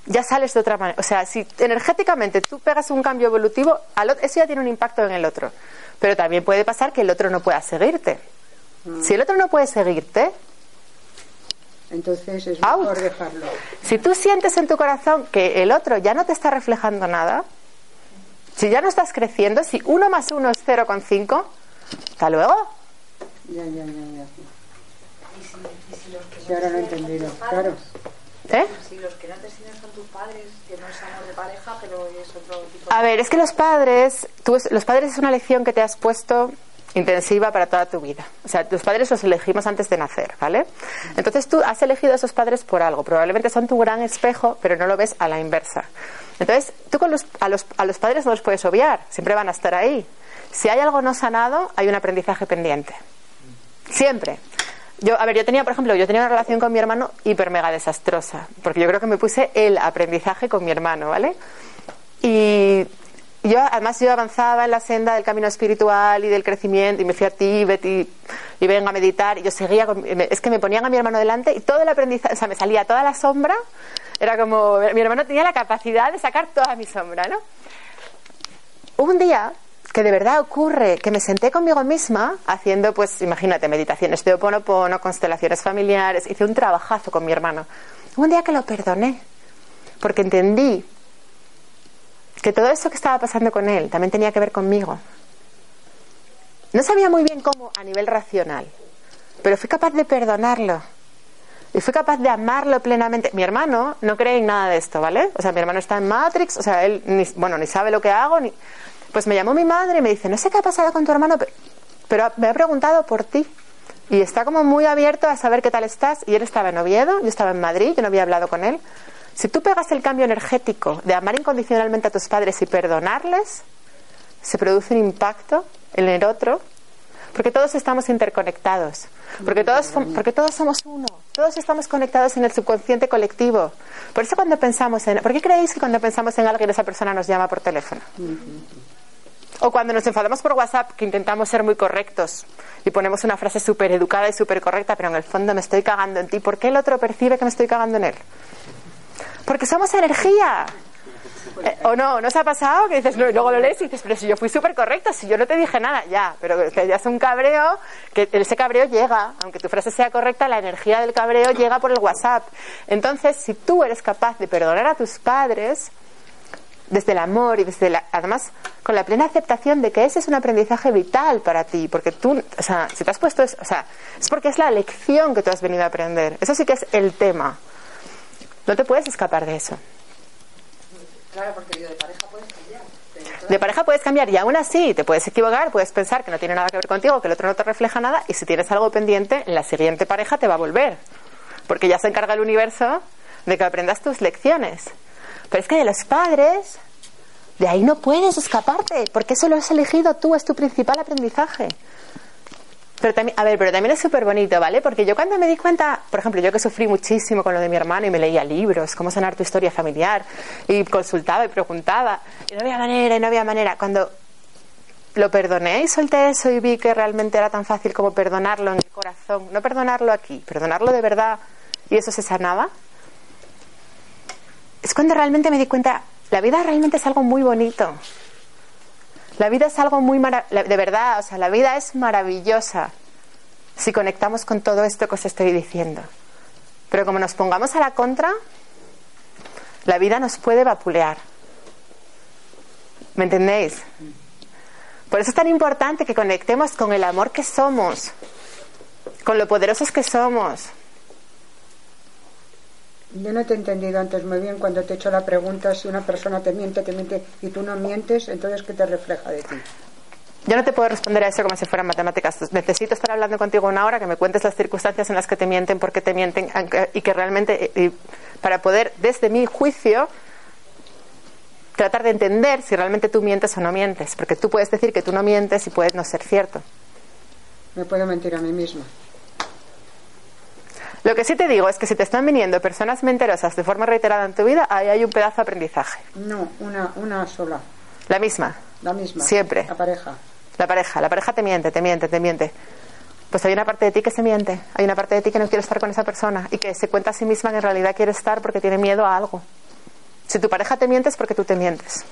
Speaker 2: ya sales de otra manera. O sea, si energéticamente tú pegas un cambio evolutivo, eso ya tiene un impacto en el otro. Pero también puede pasar que el otro no pueda seguirte. Si el otro no puede seguirte,
Speaker 5: entonces es
Speaker 2: Out.
Speaker 5: mejor dejarlo.
Speaker 2: si tú sientes en tu corazón que el otro ya no te está reflejando nada, si ya no estás creciendo, si uno más uno es 0,5, hasta luego.
Speaker 5: Ya, ya, ya, ya. Sí, ahora lo he entendido, claro.
Speaker 2: ¿Eh?
Speaker 3: Si los que no te siguen son tus padres, que no es amor de pareja, pero es otro tipo
Speaker 2: A ver, es que los padres, tú, es- los padres es una lección que te has puesto intensiva para toda tu vida. O sea, los padres los elegimos antes de nacer, ¿vale? Entonces tú has elegido a esos padres por algo. Probablemente son tu gran espejo, pero no lo ves a la inversa. Entonces, tú con los, a, los, a los padres no los puedes obviar, siempre van a estar ahí. Si hay algo no sanado, hay un aprendizaje pendiente. Siempre. Yo, a ver, yo tenía, por ejemplo, yo tenía una relación con mi hermano hiper mega desastrosa, porque yo creo que me puse el aprendizaje con mi hermano, ¿vale? Y yo, además, yo avanzaba en la senda del camino espiritual y del crecimiento, y me fui a Tíbet y, y venga a meditar, y yo seguía, con- es que me ponían a mi hermano delante y todo el aprendizaje, o sea, me salía toda la sombra, era como, mi hermano tenía la capacidad de sacar toda mi sombra, ¿no? Un día que de verdad ocurre que me senté conmigo misma haciendo, pues, imagínate, meditaciones de Oponopono, constelaciones familiares, hice un trabajazo con mi hermano. Un día que lo perdoné, porque entendí que todo eso que estaba pasando con él también tenía que ver conmigo. No sabía muy bien cómo a nivel racional, pero fui capaz de perdonarlo. Y fui capaz de amarlo plenamente. Mi hermano no cree en nada de esto, ¿vale? O sea, mi hermano está en Matrix, o sea, él ni, bueno, ni sabe lo que hago. Pues me llamó mi madre y me dice, no sé qué ha pasado con tu hermano, pero, pero me ha preguntado por ti. Y está como muy abierto a saber qué tal estás. Y él estaba en Oviedo, yo estaba en Madrid, yo no había hablado con él. Si tú pegas el cambio energético de amar incondicionalmente a tus padres y perdonarles, se produce un impacto en el otro, porque todos estamos interconectados, porque todos, porque todos somos uno, todos estamos conectados en el subconsciente colectivo. Por eso cuando pensamos en... ¿Por qué creéis que cuando pensamos en alguien esa persona nos llama por teléfono? O cuando nos enfadamos por WhatsApp, que intentamos ser muy correctos y ponemos una frase súper educada y súper correcta, pero en el fondo me estoy cagando en ti. ¿Por qué el otro percibe que me estoy cagando en él? Porque somos energía. Eh, ¿O no? ¿No os ha pasado? Que dices, no, y luego lo lees y dices, pero si yo fui súper correcta, si yo no te dije nada, ya, pero ya es un cabreo, que ese cabreo llega, aunque tu frase sea correcta, la energía del cabreo llega por el WhatsApp. Entonces, si tú eres capaz de perdonar a tus padres, desde el amor y desde la, además con la plena aceptación de que ese es un aprendizaje vital para ti, porque tú, o sea, si te has puesto, eso, o sea, es porque es la lección que tú has venido a aprender. Eso sí que es el tema. No te puedes escapar de eso.
Speaker 5: Claro, porque de pareja puedes cambiar.
Speaker 2: De pareja puedes cambiar y aún así te puedes equivocar, puedes pensar que no tiene nada que ver contigo, que el otro no te refleja nada y si tienes algo pendiente, en la siguiente pareja te va a volver. Porque ya se encarga el universo de que aprendas tus lecciones. Pero es que de los padres, de ahí no puedes escaparte, porque eso lo has elegido tú, es tu principal aprendizaje. Pero también, a ver, pero también es súper bonito, ¿vale? Porque yo cuando me di cuenta, por ejemplo, yo que sufrí muchísimo con lo de mi hermano y me leía libros, cómo sanar tu historia familiar, y consultaba y preguntaba, y no había manera, y no había manera. Cuando lo perdoné y solté eso y vi que realmente era tan fácil como perdonarlo en el corazón, no perdonarlo aquí, perdonarlo de verdad, y eso se sanaba, es cuando realmente me di cuenta, la vida realmente es algo muy bonito. La vida es algo muy maravilloso, de verdad, o sea, la vida es maravillosa si conectamos con todo esto que os estoy diciendo. Pero como nos pongamos a la contra, la vida nos puede vapulear. ¿Me entendéis? Por eso es tan importante que conectemos con el amor que somos, con lo poderosos que somos,
Speaker 5: yo no te he entendido antes muy bien cuando te he hecho la pregunta si una persona te miente, te miente y tú no mientes, entonces ¿qué te refleja de ti?
Speaker 2: Yo no te puedo responder a eso como si fueran matemáticas. Necesito estar hablando contigo una hora, que me cuentes las circunstancias en las que te mienten, por qué te mienten, y que realmente, y para poder, desde mi juicio, tratar de entender si realmente tú mientes o no mientes. Porque tú puedes decir que tú no mientes y puedes no ser cierto.
Speaker 5: Me puedo mentir a mí misma.
Speaker 2: Lo que sí te digo es que si te están viniendo personas mentirosas de forma reiterada en tu vida, ahí hay un pedazo de aprendizaje.
Speaker 5: No, una, una sola.
Speaker 2: La misma.
Speaker 5: La misma.
Speaker 2: Siempre.
Speaker 5: La pareja.
Speaker 2: La pareja. La pareja te miente, te miente, te miente. Pues hay una parte de ti que se miente. Hay una parte de ti que no quiere estar con esa persona y que se cuenta a sí misma que en realidad quiere estar porque tiene miedo a algo. Si tu pareja te miente es porque tú te mientes.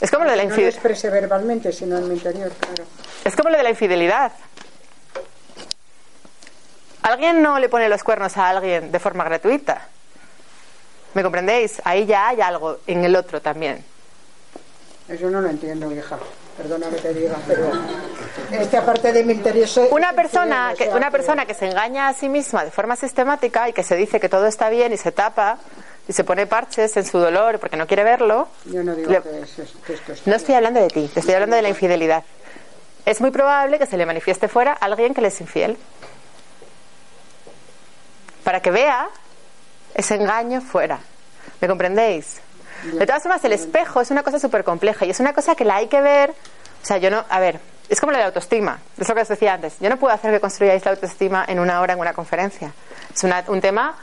Speaker 2: Es como lo de la
Speaker 5: No lo
Speaker 2: infidelidad.
Speaker 5: exprese verbalmente, sino en mi interior, claro.
Speaker 2: Es como lo de la infidelidad. Alguien no le pone los cuernos a alguien de forma gratuita. ¿Me comprendéis? Ahí ya hay algo en el otro también.
Speaker 5: Eso no lo entiendo, hija. Perdona que te diga, pero es que aparte de mi interés...
Speaker 2: Una persona, que, una persona que se engaña a sí misma de forma sistemática y que se dice que todo está bien y se tapa y se pone parches en su dolor porque no quiere verlo.
Speaker 5: Yo no digo
Speaker 2: le-
Speaker 5: que, es- que esto es...
Speaker 2: No estoy hablando de ti, te estoy hablando de la infidelidad. Es muy probable que se le manifieste fuera a alguien que le es infiel. Para que vea ese engaño fuera. ¿Me comprendéis? De todas formas, el espejo es una cosa súper compleja y es una cosa que la hay que ver. O sea, yo no. A ver, es como la de autoestima. Es lo que os decía antes. Yo no puedo hacer que construyáis la autoestima en una hora en una conferencia. Es una- un tema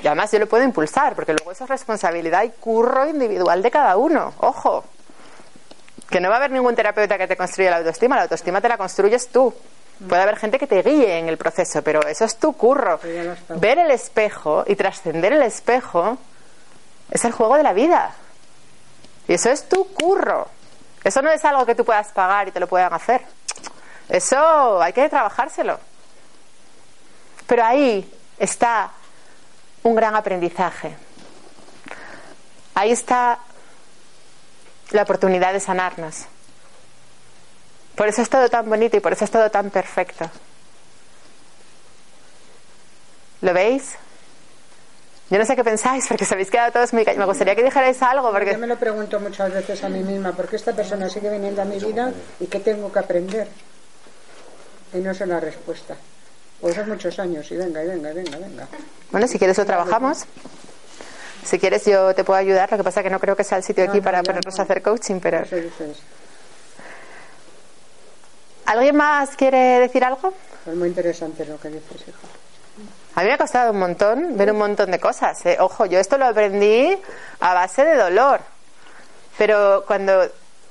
Speaker 2: que además yo lo puedo impulsar, porque luego eso es responsabilidad y curro individual de cada uno. Ojo. Que no va a haber ningún terapeuta que te construya la autoestima. La autoestima te la construyes tú. Puede haber gente que te guíe en el proceso, pero eso es tu curro. Ver el espejo y trascender el espejo es el juego de la vida. Y eso es tu curro. Eso no es algo que tú puedas pagar y te lo puedan hacer. Eso hay que trabajárselo. Pero ahí está un gran aprendizaje. Ahí está la oportunidad de sanarnos. Por eso es todo tan bonito y por eso es todo tan perfecto. ¿Lo veis? Yo no sé qué pensáis, porque os habéis quedado todos muy callados. Me gustaría que dijerais algo, porque...
Speaker 5: Yo me lo pregunto muchas veces a mí misma, ¿por qué esta persona sigue viniendo a mi vida y qué tengo que aprender? Y no sé la respuesta. Pues son muchos años y venga, y venga, y venga, venga.
Speaker 2: Bueno, si quieres lo trabajamos. Si quieres yo te puedo ayudar, lo que pasa que no creo que sea el sitio
Speaker 5: No,
Speaker 2: aquí
Speaker 5: no,
Speaker 2: para ponernos
Speaker 5: no.
Speaker 2: a hacer coaching, pero...
Speaker 5: Eso.
Speaker 2: ¿Alguien más quiere decir algo?
Speaker 5: Es muy interesante lo que dices, hijo.
Speaker 2: A mí me ha costado un montón ver un montón de cosas. ¿eh? Ojo, yo esto lo aprendí a base de dolor. Pero cuando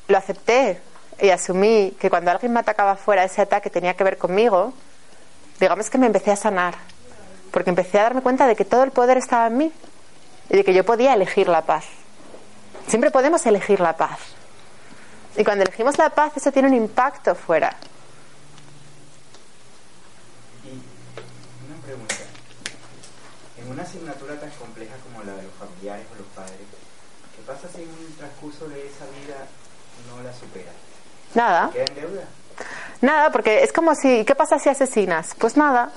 Speaker 2: lo acepté y asumí que cuando alguien me atacaba fuera, ese ataque tenía que ver conmigo, digamos que me empecé a sanar. Porque empecé a darme cuenta de que todo el poder estaba en mí y de que yo podía elegir la paz. Siempre podemos elegir la paz. Y cuando elegimos la paz, eso tiene un impacto fuera.
Speaker 7: Y una pregunta. En una asignatura tan compleja como la de los familiares o los padres, ¿qué pasa si en un transcurso de esa vida no la superas?
Speaker 2: Nada.
Speaker 7: ¿Queda en deuda?
Speaker 2: Nada, porque es como si, ¿qué pasa si asesinas? Pues nada,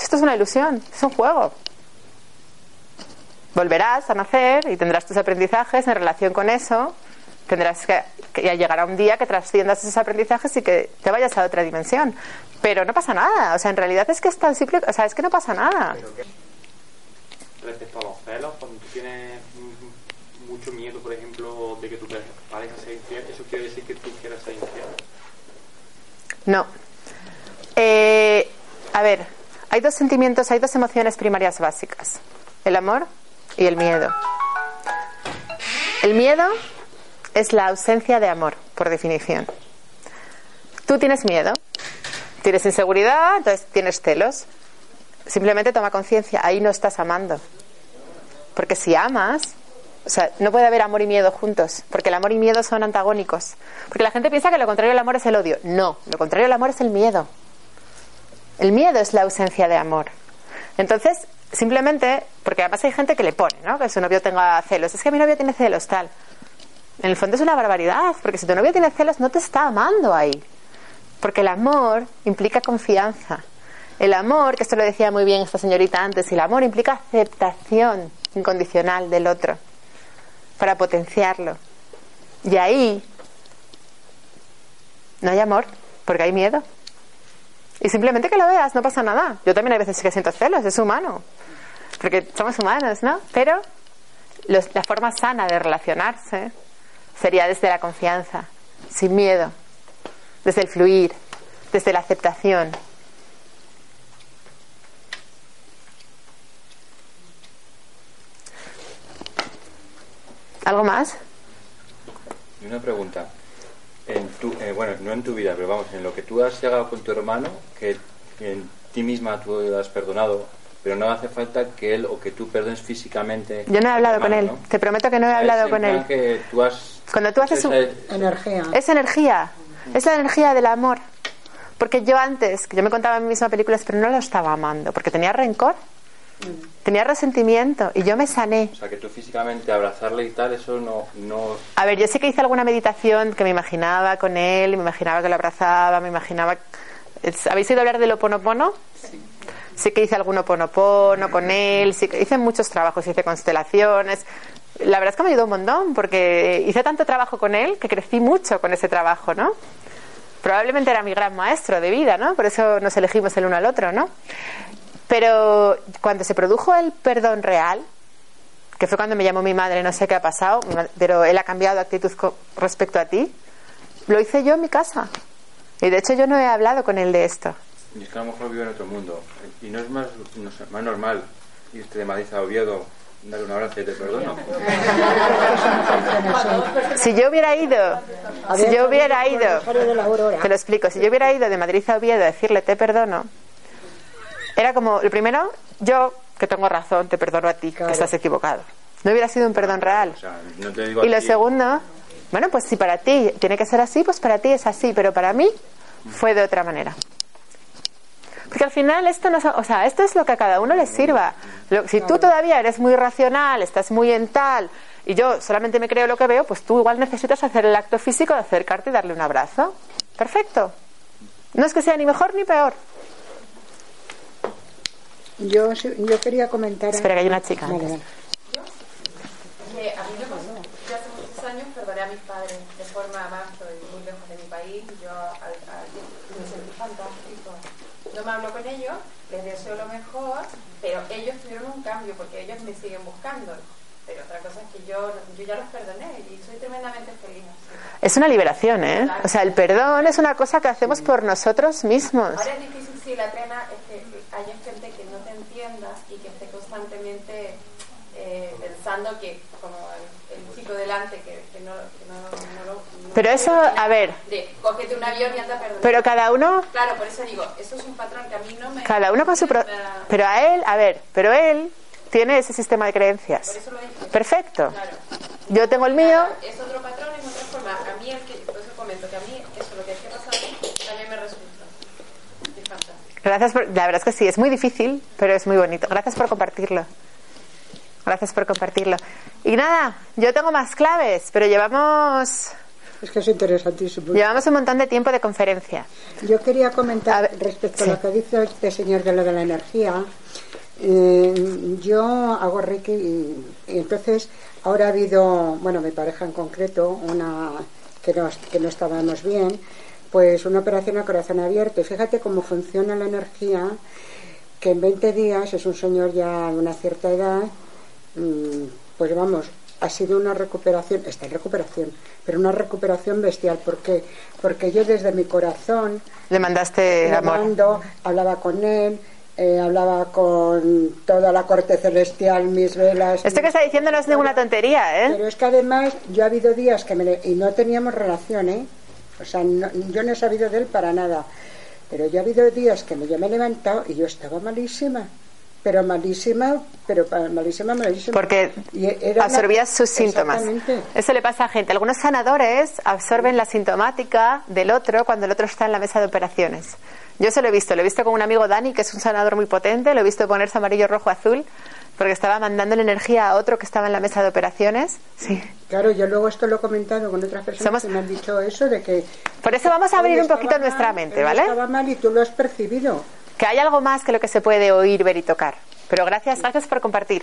Speaker 2: esto es una ilusión, es un juego. Volverás a nacer y tendrás tus aprendizajes en relación con eso. Tendrás que, que ya llegará un día que trasciendas esos aprendizajes y que te vayas a otra dimensión. Pero no pasa nada, o sea, en realidad es que es tan simple, o sea, es que no pasa nada.
Speaker 7: Pero ¿qué?
Speaker 8: Respecto a los celos, cuando tú tienes mucho miedo, por ejemplo, de que tu pareja sea infiel, ¿eso quiere decir que tú quieras ser infiel?
Speaker 2: No. Eh, a ver, hay dos sentimientos, hay dos emociones primarias básicas. El amor y el miedo. El miedo es la ausencia de amor, por definición. Tú tienes miedo, tienes inseguridad, entonces tienes celos. Simplemente toma conciencia, ahí no estás amando. Porque si amas, o sea, no puede haber amor y miedo juntos, porque el amor y miedo son antagónicos. Porque la gente piensa que lo contrario del amor es el odio. No, lo contrario del amor es el miedo. El miedo es la ausencia de amor. Entonces, simplemente, porque además hay gente que le pone, ¿no? Que su novio tenga celos. Es que mi novio tiene celos, tal. En el fondo es una barbaridad, porque si tu novio tiene celos, no te está amando ahí. Porque el amor implica confianza. El amor, que esto lo decía muy bien esta señorita antes, el amor implica aceptación incondicional del otro para potenciarlo. Y ahí no hay amor, porque hay miedo. Y simplemente que lo veas, no pasa nada. Yo también hay veces que siento celos, es humano. Porque somos humanos, ¿no? Pero la forma sana de relacionarse sería desde la confianza, sin miedo, desde el fluir, desde la aceptación. ¿Algo más?
Speaker 4: Y una pregunta. En tu, eh, bueno, no en tu vida, pero vamos, en lo que tú has llegado con tu hermano, que en ti misma tú has perdonado, pero no hace falta que él o que tú perdones físicamente.
Speaker 2: Yo no he hablado con él. Te prometo que no he hablado con él.
Speaker 4: que tú has,
Speaker 2: Cuando tú haces
Speaker 4: esa
Speaker 2: un-
Speaker 4: es-
Speaker 5: Energía.
Speaker 2: Es energía, es la energía del amor. Porque yo antes, que yo me contaba en mi misma películas, pero no lo estaba amando, porque tenía rencor, tenía resentimiento y yo me sané.
Speaker 4: o sea, que tú físicamente abrazarle y tal, eso no, no
Speaker 2: A ver, yo sí que hice alguna meditación que me imaginaba con él, me imaginaba que lo abrazaba, me imaginaba... Es- ¿Habéis oído hablar del oponopono? Sí que hice algún oponopono con él, sí que hice muchos trabajos, hice constelaciones. La verdad es que me ayudó un montón, porque hice tanto trabajo con él que crecí mucho con ese trabajo, ¿no? Probablemente era mi gran maestro de vida, ¿no? Por eso nos elegimos el uno al otro, ¿no? Pero cuando se produjo el perdón real, que fue cuando me llamó mi madre, no sé qué ha pasado, pero él ha cambiado de actitud respecto a ti, lo hice yo en mi casa. Y de hecho yo no he hablado con él de esto.
Speaker 4: Y es que a lo mejor vive en otro mundo. Y no es más, no sé, más normal irte de Madrid a Oviedo, darle un abrazo y te perdono.
Speaker 2: Si yo hubiera ido, si yo hubiera ido,
Speaker 5: de la aurora.
Speaker 2: te lo explico, si yo hubiera ido de Madrid a Oviedo a decirle te perdono, era como, lo primero, yo que tengo razón, te perdono a ti, que estás equivocado. No hubiera sido un perdón real.
Speaker 4: O sea, no te digo
Speaker 2: Y lo
Speaker 4: ti,
Speaker 2: segundo, bueno, pues si para ti tiene que ser así, pues para ti es así, pero para mí fue de otra manera. Porque al final esto no, es- o sea, esto es lo que a cada uno le sirva. Lo- si tú todavía eres muy racional, estás muy en tal, y yo solamente me creo lo que veo, pues tú igual necesitas hacer el acto físico de acercarte y darle un abrazo. Perfecto. No es que sea ni mejor ni peor.
Speaker 5: Yo, sí- yo quería comentar.
Speaker 2: Espera, que hay una chica
Speaker 5: Vale, vale.
Speaker 6: Que a mí me pasó. Yo hace muchos años perdoné a mis padres de forma más, estoy muy lejos de mi país. Yo al, al- me sentí fantástico. No me hablo con ellos, les deseo lo mejor, pero ellos tuvieron un cambio porque ellos me siguen buscando. Pero otra cosa es que yo, yo ya los perdoné y soy tremendamente feliz. así.
Speaker 2: Es una liberación, ¿eh? O sea, el perdón es una cosa que hacemos por nosotros mismos.
Speaker 6: Ahora es difícil, sí, la pena es que haya gente que no te entienda y que esté constantemente eh, pensando que, como el, chico delante, que, que no, que no, no no
Speaker 2: Pero eso, a ver,
Speaker 6: De, cógete un avión y anda a perdonar.
Speaker 2: pero cada uno,
Speaker 6: Claro, por eso digo, eso es un patrón que a mí no me...
Speaker 2: cada uno con su... pro- Pero a él, a ver, pero él tiene ese sistema de creencias.
Speaker 6: Por eso lo dije.
Speaker 2: Perfecto.
Speaker 6: Claro.
Speaker 2: Yo tengo el mío,
Speaker 6: Es otro patrón, es otra forma. A mí, el que, por eso comento que a mí, eso, lo que que pasar también me resulta. Es fantástico.
Speaker 2: Gracias por, la verdad es que sí, es muy difícil, pero es muy bonito. Gracias por compartirlo. Gracias por compartirlo. Y nada, yo tengo más claves, pero llevamos
Speaker 5: Es que es interesantísimo.
Speaker 2: llevamos un montón de tiempo de conferencia.
Speaker 5: Yo quería comentar respecto
Speaker 2: sí.
Speaker 5: a lo que dice este señor de lo de la energía. Eh, yo hago Reiki y, y entonces ahora ha habido, bueno, mi pareja en concreto, una que no, que no estábamos bien, pues una operación a corazón abierto. Y fíjate cómo funciona la energía, que en 20 días es un señor ya de una cierta edad, pues vamos, ha sido una recuperación, está en recuperación, pero una recuperación bestial. ¿Por qué? Porque yo desde mi corazón
Speaker 2: Le mandaste amor.
Speaker 5: llamando, hablaba con él, eh, hablaba con toda la corte celestial, mis velas.
Speaker 2: Esto que está diciendo no es ninguna tontería, ¿eh?
Speaker 5: Pero es que además yo ha habido días que me le- y no teníamos relación, ¿eh? O sea, no- yo no he sabido de él para nada. Pero yo ha habido días que me, yo me he levantado y yo estaba malísima. Pero malísima, pero malísima, malísima.
Speaker 2: Porque
Speaker 5: una-
Speaker 2: absorbías sus síntomas. Eso le pasa a gente. Algunos sanadores absorben la sintomática del otro cuando el otro está en la mesa de operaciones. Yo se lo he visto. Lo he visto con un amigo Dani, que es un sanador muy potente. Lo he visto ponerse amarillo, rojo, azul, porque estaba mandándole energía a otro que estaba en la mesa de operaciones. Sí.
Speaker 5: Claro, yo luego esto lo he comentado con otras personas
Speaker 2: Somos-
Speaker 5: que me han dicho eso de que...
Speaker 2: Por eso vamos a abrir un poquito nuestra mente, ¿vale?
Speaker 5: Estaba mal y tú lo has percibido.
Speaker 2: Que hay algo más que lo que se puede oír, ver y tocar. Pero gracias, gracias por compartir.